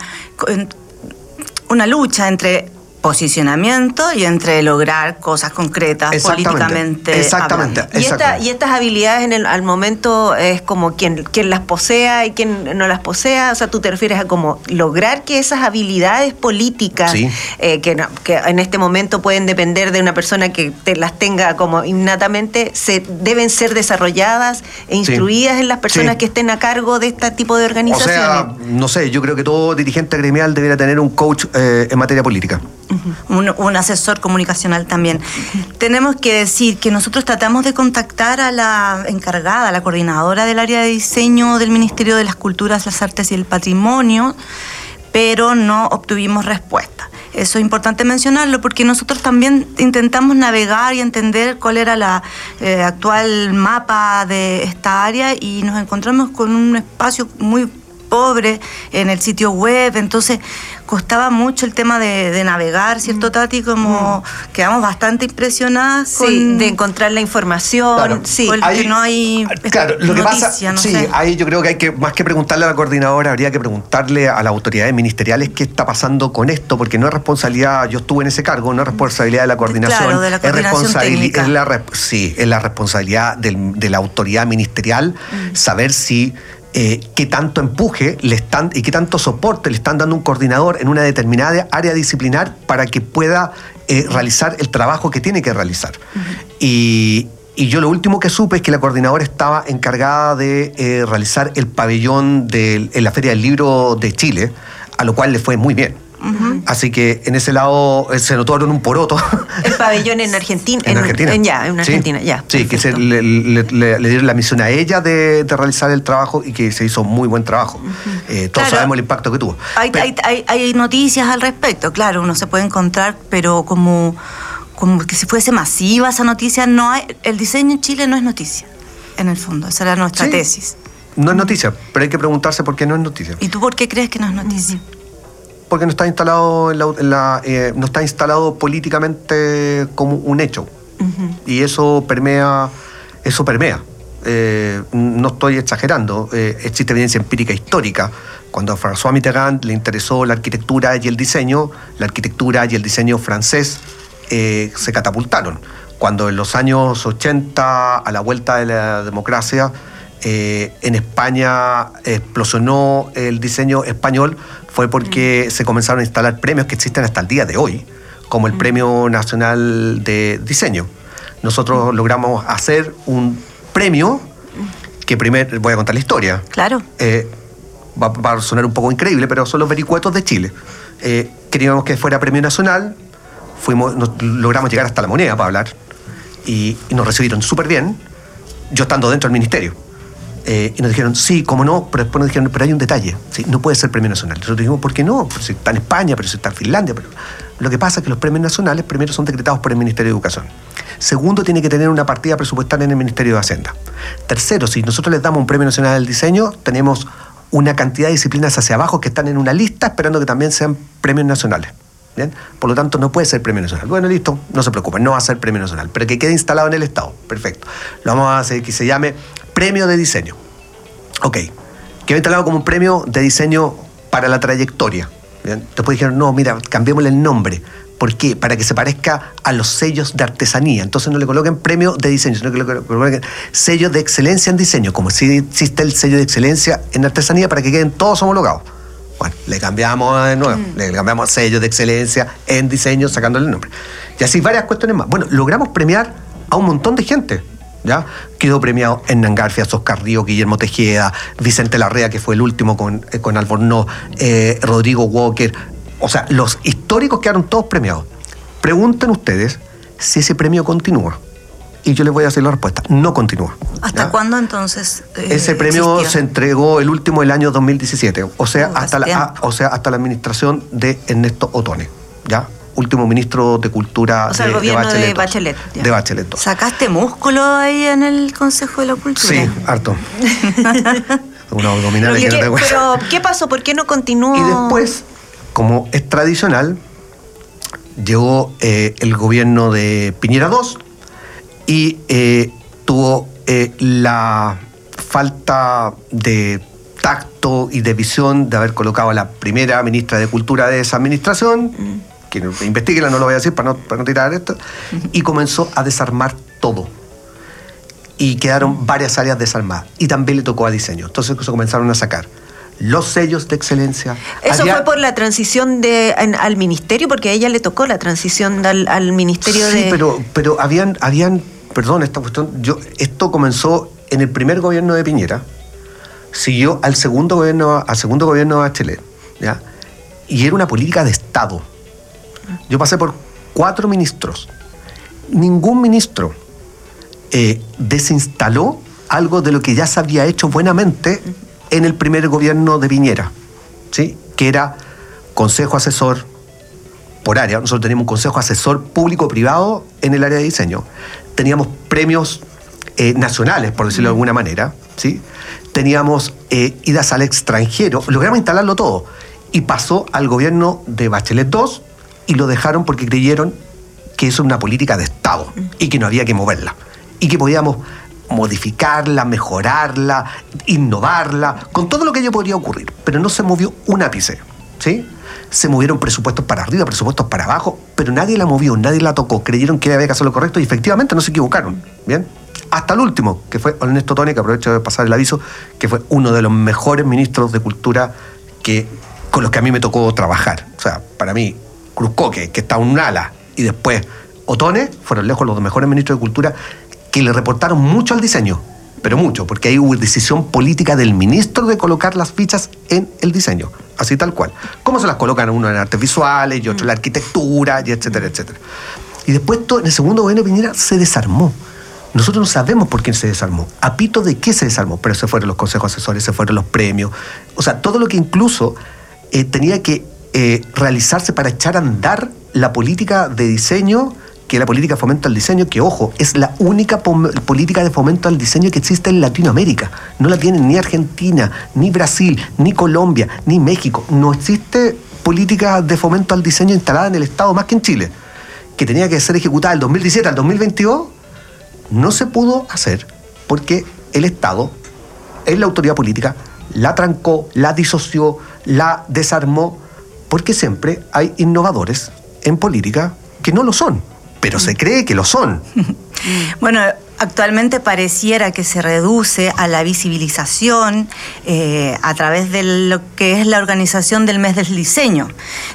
una lucha entre posicionamiento y entre lograr cosas concretas políticamente. Exactamente. Y, y, estas habilidades en el, al momento es como quien, quien las posea y quien no las posea. O sea, tú te refieres a como lograr que esas habilidades políticas eh, que, que, en este momento pueden depender de una persona que te las tenga como innatamente, se deben ser desarrolladas e instruidas en las personas que estén a cargo de este tipo de organizaciones. O sea, no sé, yo creo que todo dirigente gremial debería tener un coach eh, en materia política un, asesor comunicacional también. Tenemos que decir que nosotros tratamos de contactar a la encargada, a la coordinadora del área de diseño del Ministerio de las Culturas, las Artes y el Patrimonio, pero no obtuvimos respuesta. Eso es importante mencionarlo porque nosotros también intentamos navegar y entender cuál era la eh, actual mapa de esta área y nos encontramos con un espacio muy pobre en el sitio web, entonces costaba mucho el tema de, navegar, ¿cierto, mm. Tati? Como mm. quedamos bastante impresionadas de encontrar la información, sí, porque no hay claro, lo que pasa, sí, ahí yo creo que hay que, más que preguntarle a la coordinadora, habría que preguntarle a las autoridades ministeriales qué está pasando con esto, porque no es responsabilidad, yo estuve en ese cargo, no es responsabilidad de la coordinación, claro, de la coordinación es responsabilidad, es la, sí, es la responsabilidad de la autoridad ministerial mm. saber si eh, qué tanto empuje le están, y qué tanto soporte le están dando un coordinador en una determinada área disciplinar para que pueda eh, realizar el trabajo que tiene que realizar. y, yo lo último que supe es que la coordinadora estaba encargada de eh, realizar el pabellón de, en la Feria del Libro de Chile, a lo cual le fue muy bien. Así que en ese lado eh, se notaron un poroto. El pabellón en Argentina. En, Argentina. ya, en Argentina, ya. Sí, que se, le, dieron la misión a ella de, realizar el trabajo y que se hizo muy buen trabajo. Eh, todos sabemos el impacto que tuvo. Hay, noticias al respecto, claro, uno se puede encontrar, pero como, como que si fuese masiva esa noticia, no hay, el diseño en Chile no es noticia, en el fondo, esa era nuestra tesis. No es noticia, pero hay que preguntarse por qué no es noticia. ¿Y tú por qué crees que no es noticia? Porque no está instalado eh, no está instalado políticamente como un hecho. Y eso permea eso permea. Eh, no estoy exagerando eh, existe evidencia empírica histórica. Cuando a François Mitterrand le interesó la arquitectura y el diseño la arquitectura y el diseño francés se catapultaron. Cuando en los años 80 a la vuelta de la democracia en España explosionó el diseño español fue porque mm. se comenzaron a instalar premios que existen hasta el día de hoy, como el mm. Premio Nacional de Diseño. Nosotros mm. logramos hacer un premio que primero, voy a contar la historia. Claro. Eh, va, a sonar un poco increíble, pero son los vericuetos de Chile. Eh, queríamos que fuera premio nacional, fuimos, logramos llegar hasta la moneda para hablar y, y nos recibieron súper bien, yo estando dentro del ministerio. Eh, y nos dijeron, sí, cómo no, pero después nos dijeron, pero hay un detalle, no puede ser premio nacional. Nosotros dijimos, ¿por qué no? Pues está en España, pero está en Finlandia. Pero... Lo que pasa es que los premios nacionales primero son decretados por el Ministerio de Educación. Segundo, tiene que tener una partida presupuestaria en el Ministerio de Hacienda. Tercero, si nosotros les damos un premio nacional del diseño, tenemos una cantidad de disciplinas hacia abajo que están en una lista esperando que también sean premios nacionales. Por lo tanto, no puede ser premio nacional. Bueno, listo, no se preocupen, no va a ser premio nacional, pero que quede instalado en el Estado. Perfecto. Lo vamos a hacer que se llame premio de diseño. Ok, quedó instalado como un premio de diseño para la trayectoria. Después dijeron, no, mira, cambiémosle el nombre. ¿Por qué? Para que se parezca a los sellos de artesanía. Entonces no le coloquen premio de diseño, sino que le coloquen sello de excelencia en diseño, como si existe el sello de excelencia en artesanía para que queden todos homologados. Bueno, le cambiamos de nuevo, mm. le cambiamos sello de excelencia en diseño sacándole el nombre. Y así varias cuestiones más. Bueno, logramos premiar a un montón de gente. ¿Ya? Quedó premiado en Nangarfia, Oscar Río, Guillermo Tejeda, Vicente Larrea, que fue el último con, eh, con Albornoz, eh, Rodrigo Walker. O sea, los históricos quedaron todos premiados. Pregunten ustedes si ese premio continúa. Y yo les voy a decir la respuesta. No continúa. ¿Hasta cuándo entonces? eh, Ese premio se entregó el último el año 2017, o sea, Oh, hasta la, a, o sea, hasta la administración de Ernesto Otone, ¿ya? Último ministro de Cultura o sea, de, el gobierno de II. Bachelet. De Bachelet. II. ¿Sacaste músculo ahí en el Consejo de la Cultura? Sí, harto. [LAUGHS] Unos abdominales ¿Y que no tengo. pero, ¿qué pasó? ¿Por qué no continuó? Y después, como es tradicional, llegó eh, el gobierno de Piñera II y eh, tuvo eh, la falta de tacto y de visión de haber colocado a la primera ministra de Cultura de esa administración, que investiguela, no lo voy a decir para no, para no tirar esto, y comenzó a desarmar todo. Y quedaron varias áreas desarmadas. Y también le tocó a diseño. Entonces se comenzaron a sacar los sellos de excelencia. Eso Había- fue por la transición de, en- al ministerio, porque a ella le tocó la transición al, al ministerio sí, de... pero, pero habían, habían, perdón, esta cuestión, yo, esto comenzó en el primer gobierno de Piñera, siguió al segundo gobierno, al segundo gobierno de Bachelet, ¿ya? Y era una política de Estado. Yo pasé por cuatro ministros. Ningún ministro eh, desinstaló algo de lo que ya se había hecho buenamente en el primer gobierno de Piñera, ¿sí? Que era consejo asesor, por área. Nosotros teníamos un consejo asesor público-privado en el área de diseño. Teníamos premios eh, nacionales, por decirlo de alguna manera. ¿sí? Teníamos eh, idas al extranjero. Logramos instalarlo todo. Y pasó al gobierno de Bachelet II y lo dejaron porque creyeron que eso es una política de Estado y que no había que moverla. Y que podíamos modificarla, mejorarla, innovarla, con todo lo que ello podría ocurrir. Pero no se movió un ápice. ¿sí? Se movieron presupuestos para arriba, presupuestos para abajo, pero nadie la movió, nadie la tocó. Creyeron que había que hacer lo correcto y efectivamente no se equivocaron. ¿bien? Hasta el último, que fue Ernesto Tone, que aprovecho de pasar el aviso, que fue uno de los mejores ministros de cultura que, con los que a mí me tocó trabajar. O sea, para mí, Cruzcoque, que está un ala, y después Otone, fueron lejos los mejores ministros de cultura que le reportaron mucho al diseño, pero mucho, porque ahí hubo decisión política del ministro de colocar las fichas en el diseño, así tal cual. ¿Cómo se las colocan uno en artes visuales y otro en la arquitectura, y etcétera, etcétera? Y después todo, en el segundo gobierno de Piñera se desarmó. Nosotros no sabemos por qué se desarmó, a pito de qué se desarmó, pero se fueron los consejos asesores, se fueron los premios, o sea, todo lo que incluso eh, tenía que eh, realizarse para echar a andar la política de diseño, que la política de fomento al diseño, que ojo, es la única política de fomento al diseño que existe en Latinoamérica. No la tienen ni Argentina, ni Brasil, ni Colombia, ni México. No existe política de fomento al diseño instalada en el Estado más que en Chile, que tenía que ser ejecutada del 2017 al 2022 no se pudo hacer porque el Estado, en la autoridad política, la trancó, la disoció, la desarmó, porque siempre hay innovadores en política que no lo son, pero se cree que lo son. [LAUGHS] Bueno, actualmente pareciera que se reduce a la visibilización eh, a través de lo que es la organización del mes del diseño.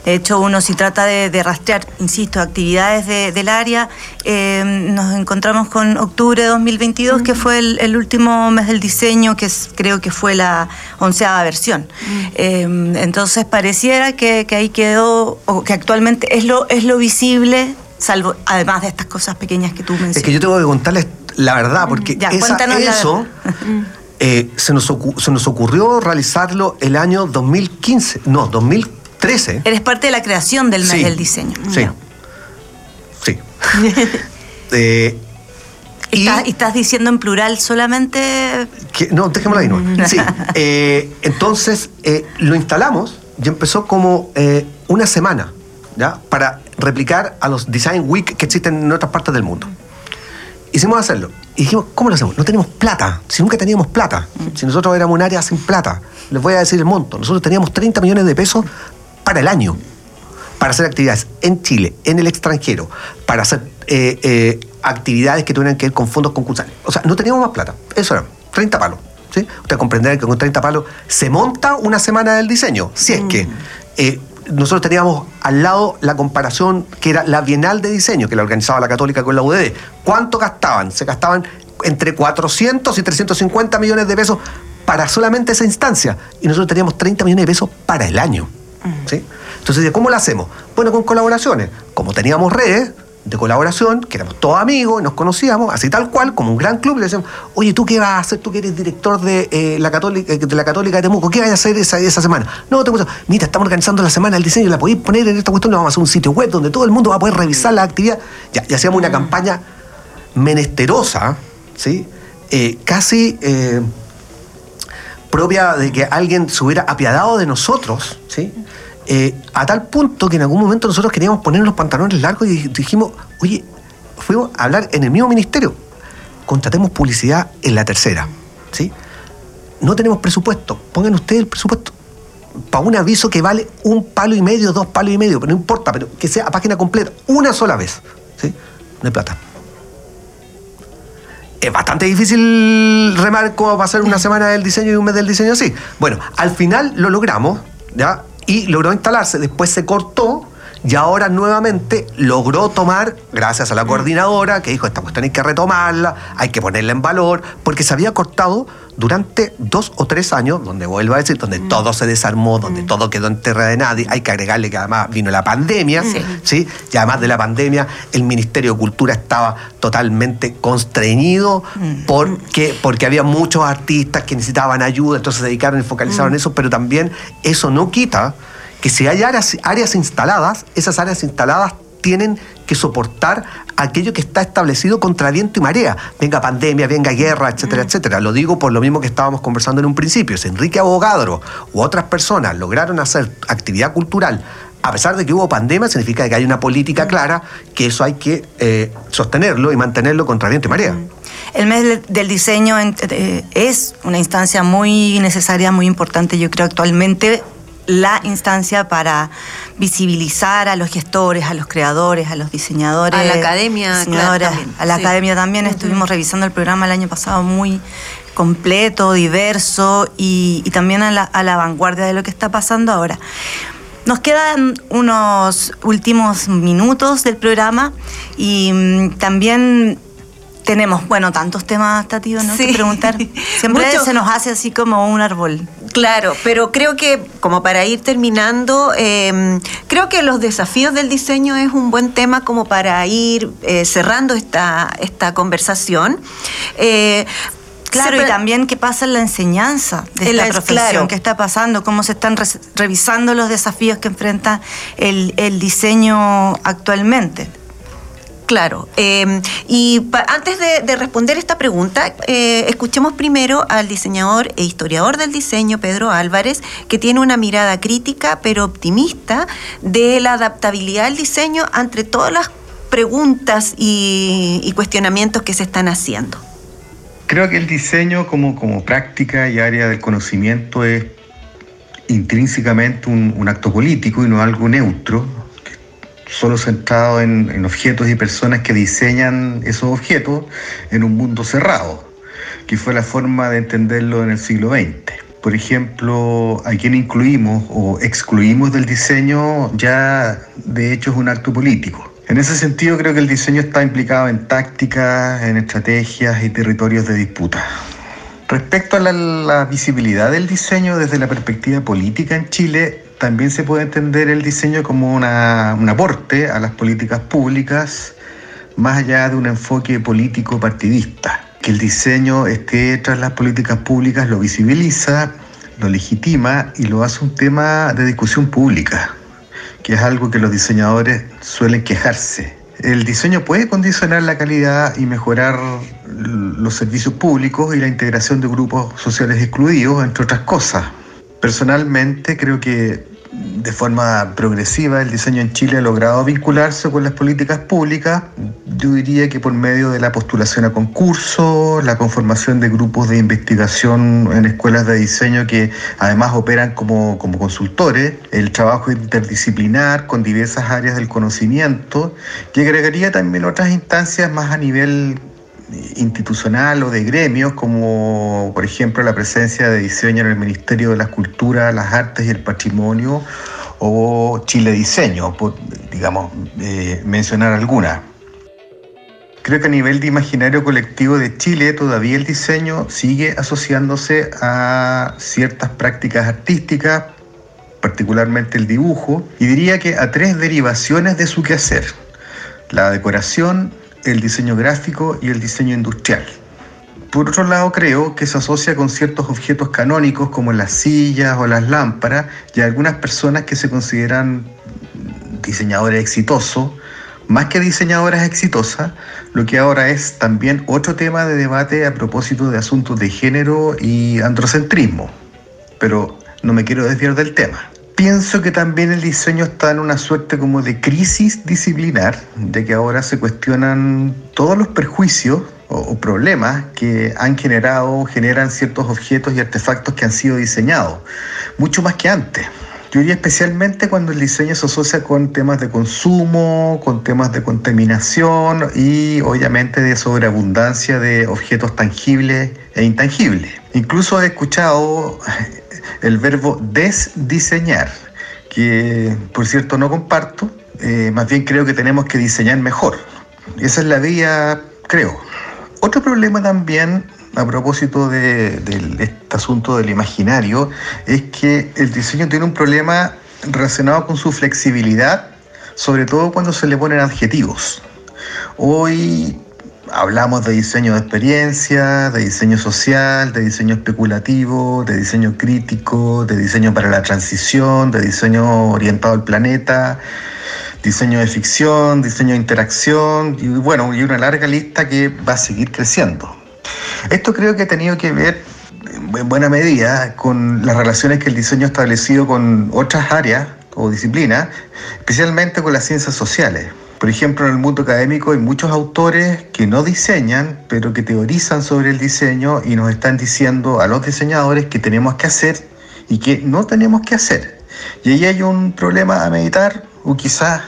De hecho, uno si trata de, de rastrear, insisto, actividades de- del área, eh, nos encontramos con octubre de 2022, que fue el, el último mes del diseño, que es- creo que fue la onceava versión. Eh, entonces pareciera que, que ahí quedó, o que actualmente es lo, es lo visible salvo además de estas cosas pequeñas que tú mencionas. Es que yo tengo que contarles la verdad, porque Ya, esa- cuéntanos la eso eh, se, nos se nos ocurrió realizarlo el año 2015, no, 2013. Eres parte de la creación del mes Sí, del diseño. Sí. Sí. [LAUGHS] Eh, y- ¿Estás, y estás diciendo en plural solamente? Que- no, dejémoslo ahí, no. Sí. eh, entonces lo instalamos y empezó como eh, una semana, ¿ya? Para replicar a los Design Week que existen en otras partes del mundo. Hicimos hacerlo. Y dijimos, ¿cómo lo hacemos? No tenemos plata. Si nunca teníamos plata. Si nosotros éramos un área sin plata. Les voy a decir el monto. Nosotros teníamos 30 millones de pesos para el año. Para hacer actividades en Chile, en el extranjero. Para hacer eh, eh, actividades que tuvieran que ver con fondos concursales. O sea, no teníamos más plata. Eso era 30 palos. ¿sí? Usted comprenderá que con 30 palos se monta una semana del diseño. Si es que eh, nosotros teníamos al lado la comparación que era la Bienal de Diseño, que la organizaba la Católica con la UDD. ¿Cuánto gastaban? Se gastaban entre 400 y 350 millones de pesos para solamente esa instancia. Y nosotros teníamos 30 millones de pesos para el año. ¿sí? Entonces, ¿cómo lo hacemos? Bueno, con colaboraciones. Como teníamos redes, de colaboración, que éramos todos amigos, nos conocíamos, así tal cual, como un gran club, y le decíamos, oye, ¿tú qué vas a hacer? Tú que eres director de, eh, la, Católica, de la Católica de Temuco, ¿qué vas a hacer esa, esa semana? No, te mira, estamos organizando la semana del diseño, la podéis poner en esta cuestión, vamos a hacer un sitio web donde todo el mundo va a poder revisar la actividad. Ya, y hacíamos una mm. campaña menesterosa, ¿sí? Eh, casi eh, propia de que alguien se hubiera apiadado de nosotros, ¿sí? Eh, a tal punto que en algún momento nosotros queríamos poner los pantalones largos y dijimos, oye, fuimos a hablar en el mismo ministerio, contratemos publicidad en la tercera, ¿sí? No tenemos presupuesto, pongan ustedes el presupuesto para un aviso que vale un palo y medio, dos palos y medio, pero no importa, pero que sea a página completa, una sola vez, ¿sí? No hay plata. Es bastante difícil remar cómo va a ser una semana del diseño y un mes del diseño así. Bueno, al final lo logramos, ¿ya? Y logró instalarse. Después se cortó y ahora nuevamente logró tomar, gracias a la coordinadora, que dijo, esta cuestión hay que retomarla, hay que ponerla en valor, porque se había cortado durante dos o tres años, donde vuelvo a decir, donde mm. todo se desarmó, donde mm. todo quedó en tierra de nadie, hay que agregarle que además vino la pandemia, sí. Y además de la pandemia, el Ministerio de Cultura estaba totalmente constreñido mm. porque, porque había muchos artistas que necesitaban ayuda, entonces se dedicaron y focalizaron en eso, pero también eso no quita que si hay áreas, áreas instaladas, esas áreas instaladas tienen que soportar aquello que está establecido contra viento y marea. Venga pandemia, venga guerra, etcétera, mm. etcétera. Lo digo por lo mismo que estábamos conversando en un principio. Si Enrique Abogadro u otras personas lograron hacer actividad cultural a pesar de que hubo pandemia, significa que hay una política mm. clara, que eso hay que eh, sostenerlo y mantenerlo contra viento y marea. Mm. El mes del diseño eh, es una instancia muy necesaria, muy importante, yo creo, actualmente la instancia para visibilizar a los gestores, a los creadores, a los diseñadores. A la academia, claro, A la academia también. Estuvimos revisando el programa el año pasado muy completo, diverso y, también a la, a la vanguardia de lo que está pasando ahora. Nos quedan unos últimos minutos del programa y mm, también tenemos, bueno, tantos temas, Tati, ¿no? Sí. Que preguntar. [LAUGHS] Siempre se nos hace así como un árbol. Claro, pero creo que, como para ir terminando, em, creo que los desafíos del diseño es un buen tema como para ir eh, cerrando esta, esta conversación. Eh, claro, y también qué pasa en la enseñanza de esta profesión, qué está pasando, cómo se están revisando los desafíos que enfrenta el, el diseño actualmente. Claro. Em, y antes de, responder esta pregunta, eh, escuchemos primero al diseñador e historiador del diseño, Pedro Álvarez, que tiene una mirada crítica pero optimista de la adaptabilidad del diseño ante todas las preguntas y, cuestionamientos que se están haciendo. Creo que el diseño como práctica y área del conocimiento es intrínsecamente un acto político y no algo neutro solo centrado en, objetos y personas que diseñan esos objetos en un mundo cerrado, que fue la forma de entenderlo en el siglo XX. Por ejemplo, a quien incluimos o excluimos del diseño ya de hecho es un acto político. En ese sentido creo que el diseño está implicado en tácticas, en estrategias y territorios de disputa. Respecto a la visibilidad del diseño desde la perspectiva política en Chile, también se puede entender el diseño como un aporte a las políticas públicas más allá de un enfoque político partidista. Que el diseño esté tras las políticas públicas lo visibiliza, lo legitima y lo hace un tema de discusión pública, que es algo que los diseñadores suelen quejarse. El diseño puede condicionar la calidad y mejorar los servicios públicos y la integración de grupos sociales excluidos, entre otras cosas. Personalmente creo que de forma progresiva el diseño en Chile ha logrado vincularse con las políticas públicas, yo diría que por medio de la postulación a concursos, la conformación de grupos de investigación en escuelas de diseño que además operan como, como consultores, el trabajo interdisciplinar con diversas áreas del conocimiento, y agregaría también otras instancias más a nivel institucional o de gremios, como por ejemplo la presencia de diseño en el Ministerio de las Culturas, las Artes y el Patrimonio, o Chile Diseño, por, digamos, eh, mencionar algunas. Creo que a nivel de imaginario colectivo de Chile todavía el diseño sigue asociándose a ciertas prácticas artísticas, particularmente el dibujo, y diría que a tres derivaciones de su quehacer la decoración, el diseño gráfico y el diseño industrial. Por otro lado, creo que se asocia con ciertos objetos canónicos como las sillas o las lámparas y algunas personas que se consideran diseñadores exitosos, más que diseñadoras exitosas, lo que ahora es también otro tema de debate a propósito de asuntos de género y androcentrismo. Pero no me quiero desviar del tema. Pienso que también el diseño está en una suerte como de crisis disciplinar, de que ahora se cuestionan todos los perjuicios o, problemas que han generado, generan ciertos objetos y artefactos que han sido diseñados, mucho más que antes. Yo diría especialmente cuando el diseño se asocia con temas de consumo, con temas de contaminación y obviamente de sobreabundancia de objetos tangibles e intangibles. Incluso he escuchado el verbo desdiseñar, que por cierto no comparto, eh, más bien creo que tenemos que diseñar mejor. Esa es la vía, creo. Otro problema también a propósito de, este asunto del imaginario es que el diseño tiene un problema relacionado con su flexibilidad, sobre todo cuando se le ponen adjetivos. Hoy hablamos de diseño de experiencia, de diseño social, de diseño especulativo, de diseño crítico, de diseño para la transición, de diseño orientado al planeta, diseño de ficción, diseño de interacción y bueno, y una larga lista que va a seguir creciendo. Esto creo que ha tenido que ver en buena medida con las relaciones que el diseño ha establecido con otras áreas o disciplinas, especialmente con las ciencias sociales. Por ejemplo, en el mundo académico hay muchos autores que no diseñan, pero que teorizan sobre el diseño y nos están diciendo a los diseñadores que tenemos que hacer y que no tenemos que hacer. Y ahí hay un problema a meditar, o quizás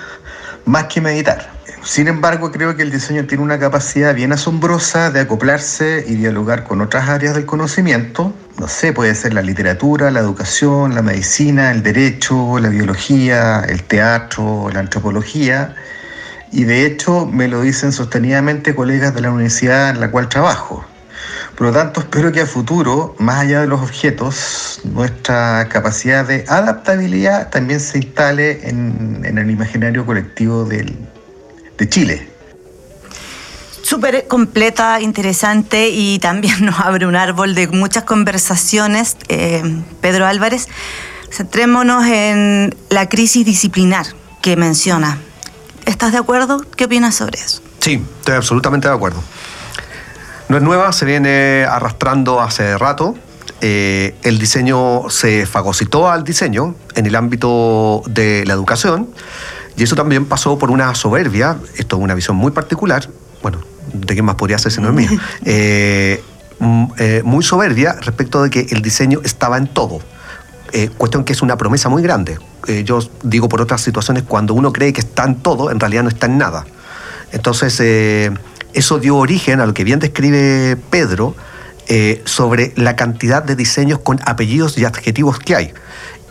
más que meditar. Sin embargo, creo que el diseño tiene una capacidad bien asombrosa de acoplarse y dialogar con otras áreas del conocimiento. No sé, puede ser la literatura, la educación, la medicina, el derecho, la biología, el teatro, la antropología y de hecho me lo dicen sostenidamente colegas de la universidad en la cual trabajo. Por lo tanto, espero que a futuro, más allá de los objetos, nuestra capacidad de adaptabilidad también se instale en, el imaginario colectivo de Chile. Súper completa, interesante y también [LAUGHS] nos abre un árbol de muchas conversaciones, eh, Pedro Álvarez. Centrémonos en la crisis disciplinar que menciona. ¿Estás de acuerdo? ¿Qué opinas sobre eso? Sí, estoy absolutamente de acuerdo. No es nueva, se viene arrastrando hace rato. Eh, el diseño se fagocitó al diseño en el ámbito de la educación y eso también pasó por una soberbia, esto es una visión muy particular, bueno, ¿de qué más podría ser si no es mía? [LAUGHS] Eh, eh, muy soberbia respecto de que el diseño estaba en todo. cuestión que es una promesa muy grande. Eh, yo digo por otras situaciones, cuando uno cree que está en todo, en realidad no está en nada. Entonces, eh, eso dio origen a lo que bien describe Pedro eh, sobre la cantidad de diseños con apellidos y adjetivos que hay.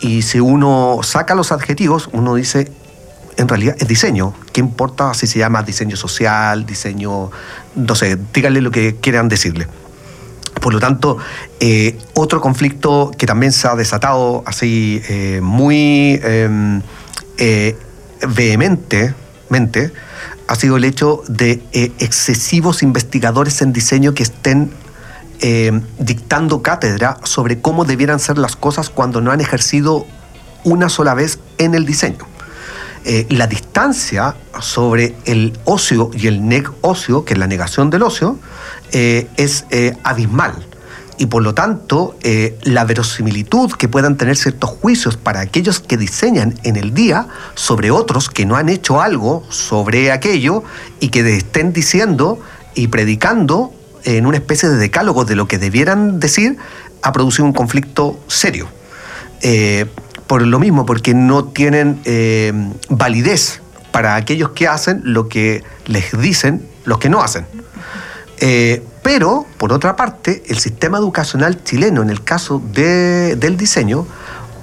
Y si uno saca los adjetivos, uno dice, en realidad es diseño. ¿Qué importa si se llama diseño social, diseño, no sé, díganle lo que quieran decirle? Por lo tanto, eh, otro conflicto que también se ha desatado así eh, muy em, eh, vehementemente ha sido el hecho de excesivos investigadores en diseño que estén em, dictando cátedra sobre cómo debieran ser las cosas cuando no han ejercido una sola vez en el diseño. La distancia sobre el ocio y el neg ocio, que es la negación del ocio, eh, es eh, abismal. Y por lo tanto, eh, la verosimilitud que puedan tener ciertos juicios para aquellos que diseñan en el día sobre otros que no han hecho algo sobre aquello y que estén diciendo y predicando en una especie de decálogo de lo que debieran decir, ha producido un conflicto serio. Por lo mismo, porque no tienen validez para aquellos que hacen lo que les dicen los que no hacen. Eh, pero, por otra parte, el sistema educacional chileno, en el caso del diseño,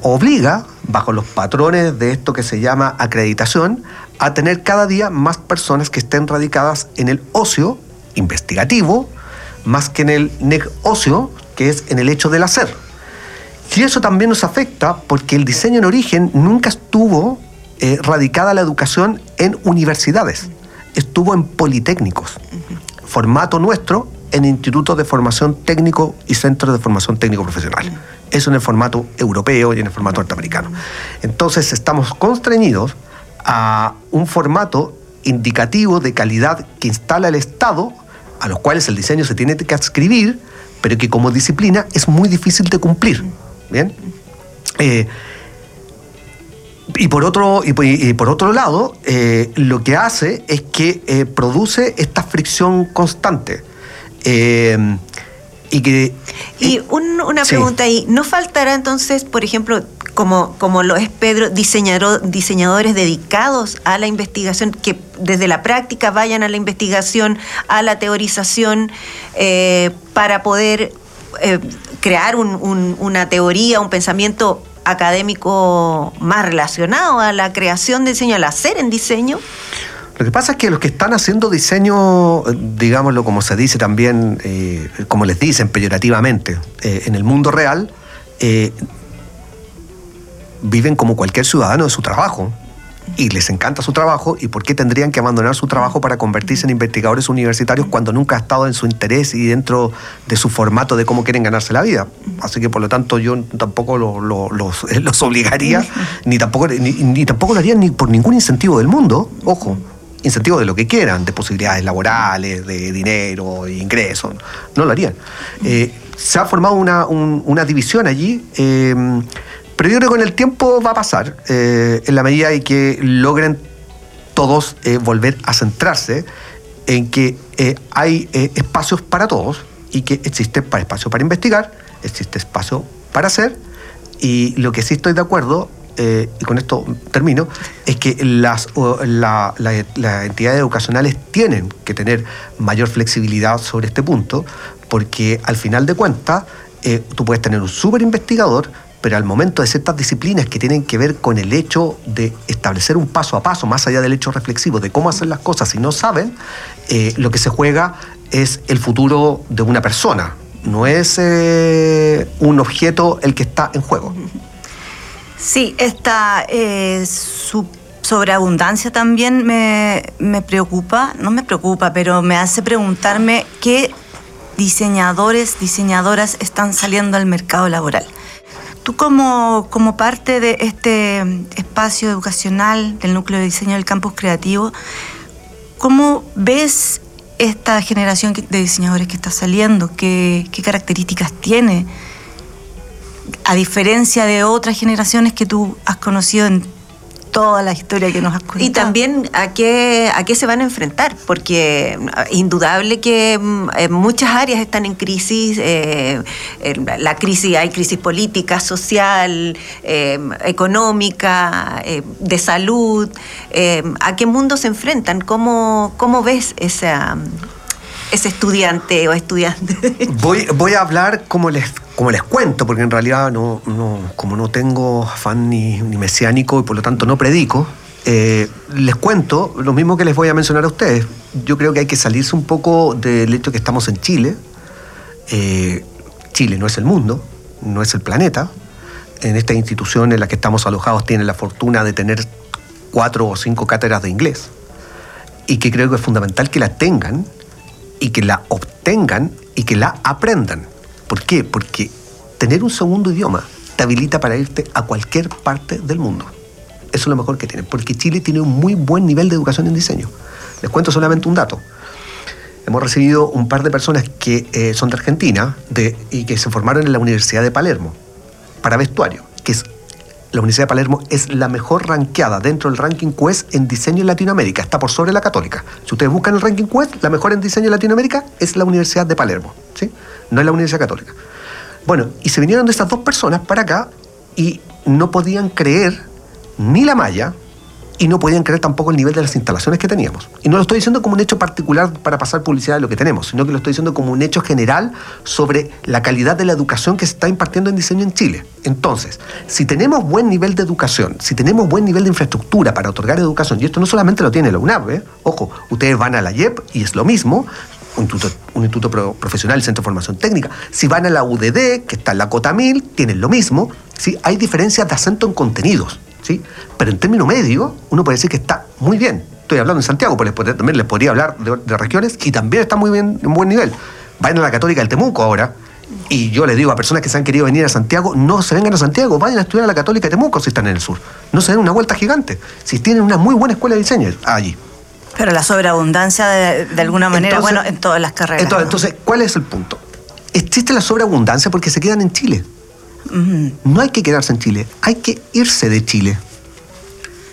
obliga, bajo los patrones de esto que se llama acreditación, a tener cada día más personas que estén radicadas en el ocio investigativo, más que en el negocio, que es en el hecho del hacer. Y eso también nos afecta porque el diseño en origen nunca estuvo eh, radicada la educación en universidades estuvo en Politécnicos. Formato nuestro en institutos de formación técnico y centros de formación técnico profesional. Eso en el formato europeo y en el formato norteamericano. Entonces estamos constreñidos a un formato indicativo de calidad que instala el Estado, a los cuales el diseño se tiene que adscribir, pero que como disciplina es muy difícil de cumplir. ¿Bien? Eh, y por otro, y, por otro lado, eh, lo que hace es que eh, produce esta fricción constante. y que. Y una pregunta ahí. ¿No faltará entonces, por ejemplo, como, como lo es Pedro, diseñadores dedicados a la investigación, que desde la práctica vayan a la investigación, a la teorización, para poder crear una teoría, un pensamiento académico más relacionado a la creación de diseño, al hacer en diseño? Lo que pasa es que los que están haciendo diseño, digámoslo como se dice también, eh, como les dicen peyorativamente, eh, en el mundo real, eh, viven como cualquier ciudadano de su trabajo y les encanta su trabajo y por qué tendrían que abandonar su trabajo para convertirse en investigadores universitarios cuando nunca ha estado en su interés y dentro de su formato de cómo quieren ganarse la vida. Así que por lo tanto yo tampoco [LAUGHS] los, obligaría, [LAUGHS] ni tampoco, ni, tampoco lo harían ni por ningún incentivo del mundo, ojo, incentivo de lo que quieran, de posibilidades laborales, de dinero, de ingresos, no lo harían. Eh, se ha formado una, división allí. Eh, pero yo creo que con el tiempo va a pasar, eh, en la medida en que logren todos eh, volver a centrarse en que eh, hay espacios para todos y que existe espacio para investigar, existe espacio para hacer, y lo que sí estoy de acuerdo, y con esto termino, es que las, las entidades educacionales tienen que tener mayor flexibilidad sobre este punto, porque al final de cuentas, tú puedes tener un súper investigador, pero al momento de ciertas disciplinas que tienen que ver con el hecho de establecer un paso a paso, más allá del hecho reflexivo de cómo hacer las cosas y no saben, eh, lo que se juega es el futuro de una persona, no es eh, un objeto el que está en juego. Sí, esta eh, sobreabundancia también me, me preocupa, no me preocupa, pero me hace preguntarme qué diseñadores, diseñadoras están saliendo al mercado laboral. Tú como, como parte de este espacio educacional del núcleo de diseño del campus creativo, ¿cómo ves esta generación de diseñadores que está saliendo? ¿Qué, qué características tiene? A diferencia de otras generaciones que tú has conocido en toda la historia que nos has contado. Y también a qué, a qué se van a enfrentar, porque mm, indudable que mm, muchas áreas están en crisis, eh, la crisis, hay crisis política, social, eh, económica, eh, de salud, ¿a qué mundo se enfrentan? ¿Cómo, cómo ves esa ese estudiante o estudiante? [LAUGHS] Voy, a hablar como les, como les cuento, porque en realidad no, como no tengo afán ni, mesiánico y por lo tanto no predico, eh, les cuento lo mismo que les voy a mencionar a ustedes. Yo creo que hay que salirse un poco del hecho que estamos en Chile. Eh, Chile no es el mundo, no es el planeta. En esta institución en la que estamos alojados tienen la fortuna de tener cuatro o cinco cátedras de inglés y que creo que es fundamental que la tengan y que la obtengan y que la aprendan. ¿Por qué? Porque tener un segundo idioma te habilita para irte a cualquier parte del mundo. Eso es lo mejor que tiene, porque Chile tiene un muy buen nivel de educación en diseño. Les cuento solamente un dato. Hemos recibido un par de personas que eh, son de Argentina y que se formaron en la Universidad de Palermo para vestuario, que es la Universidad de Palermo es la mejor ranqueada dentro del ranking Quest en diseño en Latinoamérica. Está por sobre la Católica. Si ustedes buscan el ranking Quest, la mejor en diseño en Latinoamérica es la Universidad de Palermo. ¿sí? No es la Universidad Católica. Bueno, y se vinieron de estas dos personas para acá y no podían creer ni la malla, y no podían creer tampoco el nivel de las instalaciones que teníamos. Y no lo estoy diciendo como un hecho particular para pasar publicidad de lo que tenemos, sino que lo estoy diciendo como un hecho general sobre la calidad de la educación que se está impartiendo en diseño en Chile. Entonces, si tenemos buen nivel de educación, si tenemos buen nivel de infraestructura para otorgar educación, y esto no solamente lo tiene la UNAV, ¿eh? ojo, ustedes van a la IEP y es lo mismo, un instituto, un instituto profesional, Centro de Formación Técnica. Si van a la UDD, que está en la Cota 1000, tienen lo mismo. ¿sí? Hay diferencias de acento en contenidos. ¿Sí? Pero en término medio, uno puede decir que está muy bien. Estoy hablando en Santiago, pero también les podría hablar de, regiones y también está muy bien, en buen nivel. Vayan a la Católica del Temuco ahora. Y yo les digo a personas que se han querido venir a Santiago, no se vengan a Santiago, vayan a estudiar a la Católica de Temuco si están en el sur. No se den una vuelta gigante. Si tienen una muy buena escuela de diseño allí. Pero la sobreabundancia, de, alguna manera, bueno, en todas las carreras. Entonces, entonces, ¿cuál es el punto? Existe la sobreabundancia porque se quedan en Chile. No hay que quedarse en Chile, hay que irse de Chile.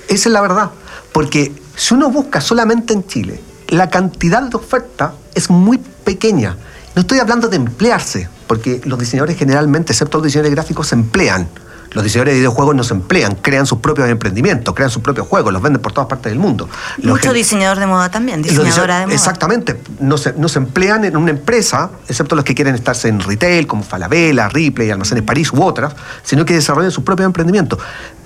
Esa es la verdad. Porque si uno busca solamente en Chile, la cantidad de oferta es muy pequeña. No estoy hablando de emplearse, porque los diseñadores generalmente, excepto los diseñadores gráficos, se emplean. Los diseñadores de videojuegos no se emplean, crean sus propios emprendimientos, crean sus propios juegos, los venden por todas partes del mundo. Muchos diseñadores de moda también, diseñadora de moda. Exactamente, no se, no se emplean en una empresa, excepto los que quieren estarse en retail, como Falabella, Ripley, Almacenes París u otras, sino que desarrollan sus propios emprendimientos.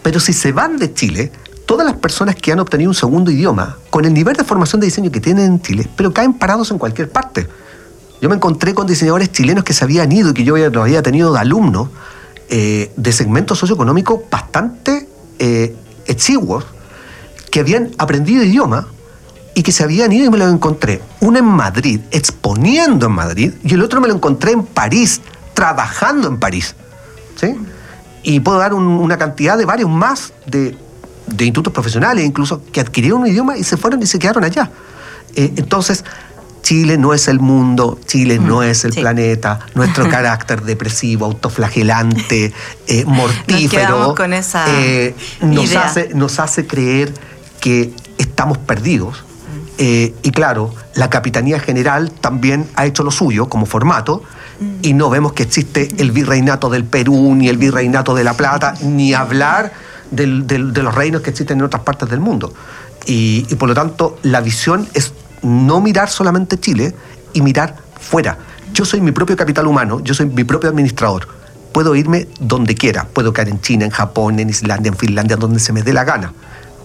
Pero si se van de Chile, todas las personas que han obtenido un segundo idioma, con el nivel de formación de diseño que tienen en Chile, pero caen parados en cualquier parte. Yo me encontré con diseñadores chilenos que se habían ido y que yo lo había tenido de alumno eh, de segmentos socioeconómicos bastante eh, exiguos, que habían aprendido idioma y que se habían ido y me lo encontré. Uno en Madrid, exponiendo en Madrid, y el otro me lo encontré en París, trabajando en París. ¿sí? Y puedo dar una cantidad de varios más de, de, institutos profesionales, incluso, que adquirieron un idioma y se fueron y se quedaron allá. Eh, entonces, Chile no es el mundo, Chile no mm, es el planeta, nuestro [LAUGHS] carácter depresivo, autoflagelante, eh, mortífero, eh, nos, hace, nos hace creer que estamos perdidos. Eh, y claro, la Capitanía General también ha hecho lo suyo como formato y no vemos que existe el virreinato del Perú, ni el virreinato de La Plata, [LAUGHS] ni hablar de los reinos que existen en otras partes del mundo. y por lo tanto, la visión es no mirar solamente Chile y mirar fuera. Yo soy mi propio capital humano, yo soy mi propio administrador. Puedo irme donde quiera, puedo caer en China, en Japón, en Islandia, en Finlandia, donde se me dé la gana.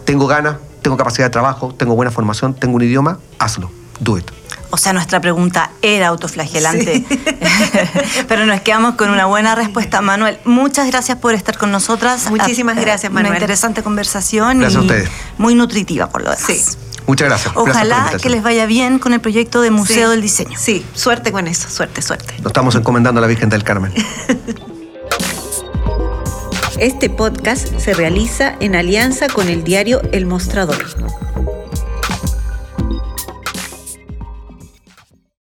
Tengo ganas, tengo capacidad de trabajo, tengo buena formación, tengo un idioma, hazlo, do it. O sea, nuestra pregunta era autoflagelante. [LAUGHS] Pero nos quedamos con una buena respuesta, Manuel. Muchas gracias por estar con nosotras. Muchísimas gracias, Manuel. Una interesante conversación gracias y a ustedes. muy nutritiva por lo demás. Sí. Muchas gracias. Ojalá que les vaya bien con el proyecto de Museo del Diseño. Sí, suerte con eso, suerte, suerte. Lo estamos encomendando a la Virgen del Carmen. [LAUGHS] Este podcast se realiza en alianza con el diario El Mostrador.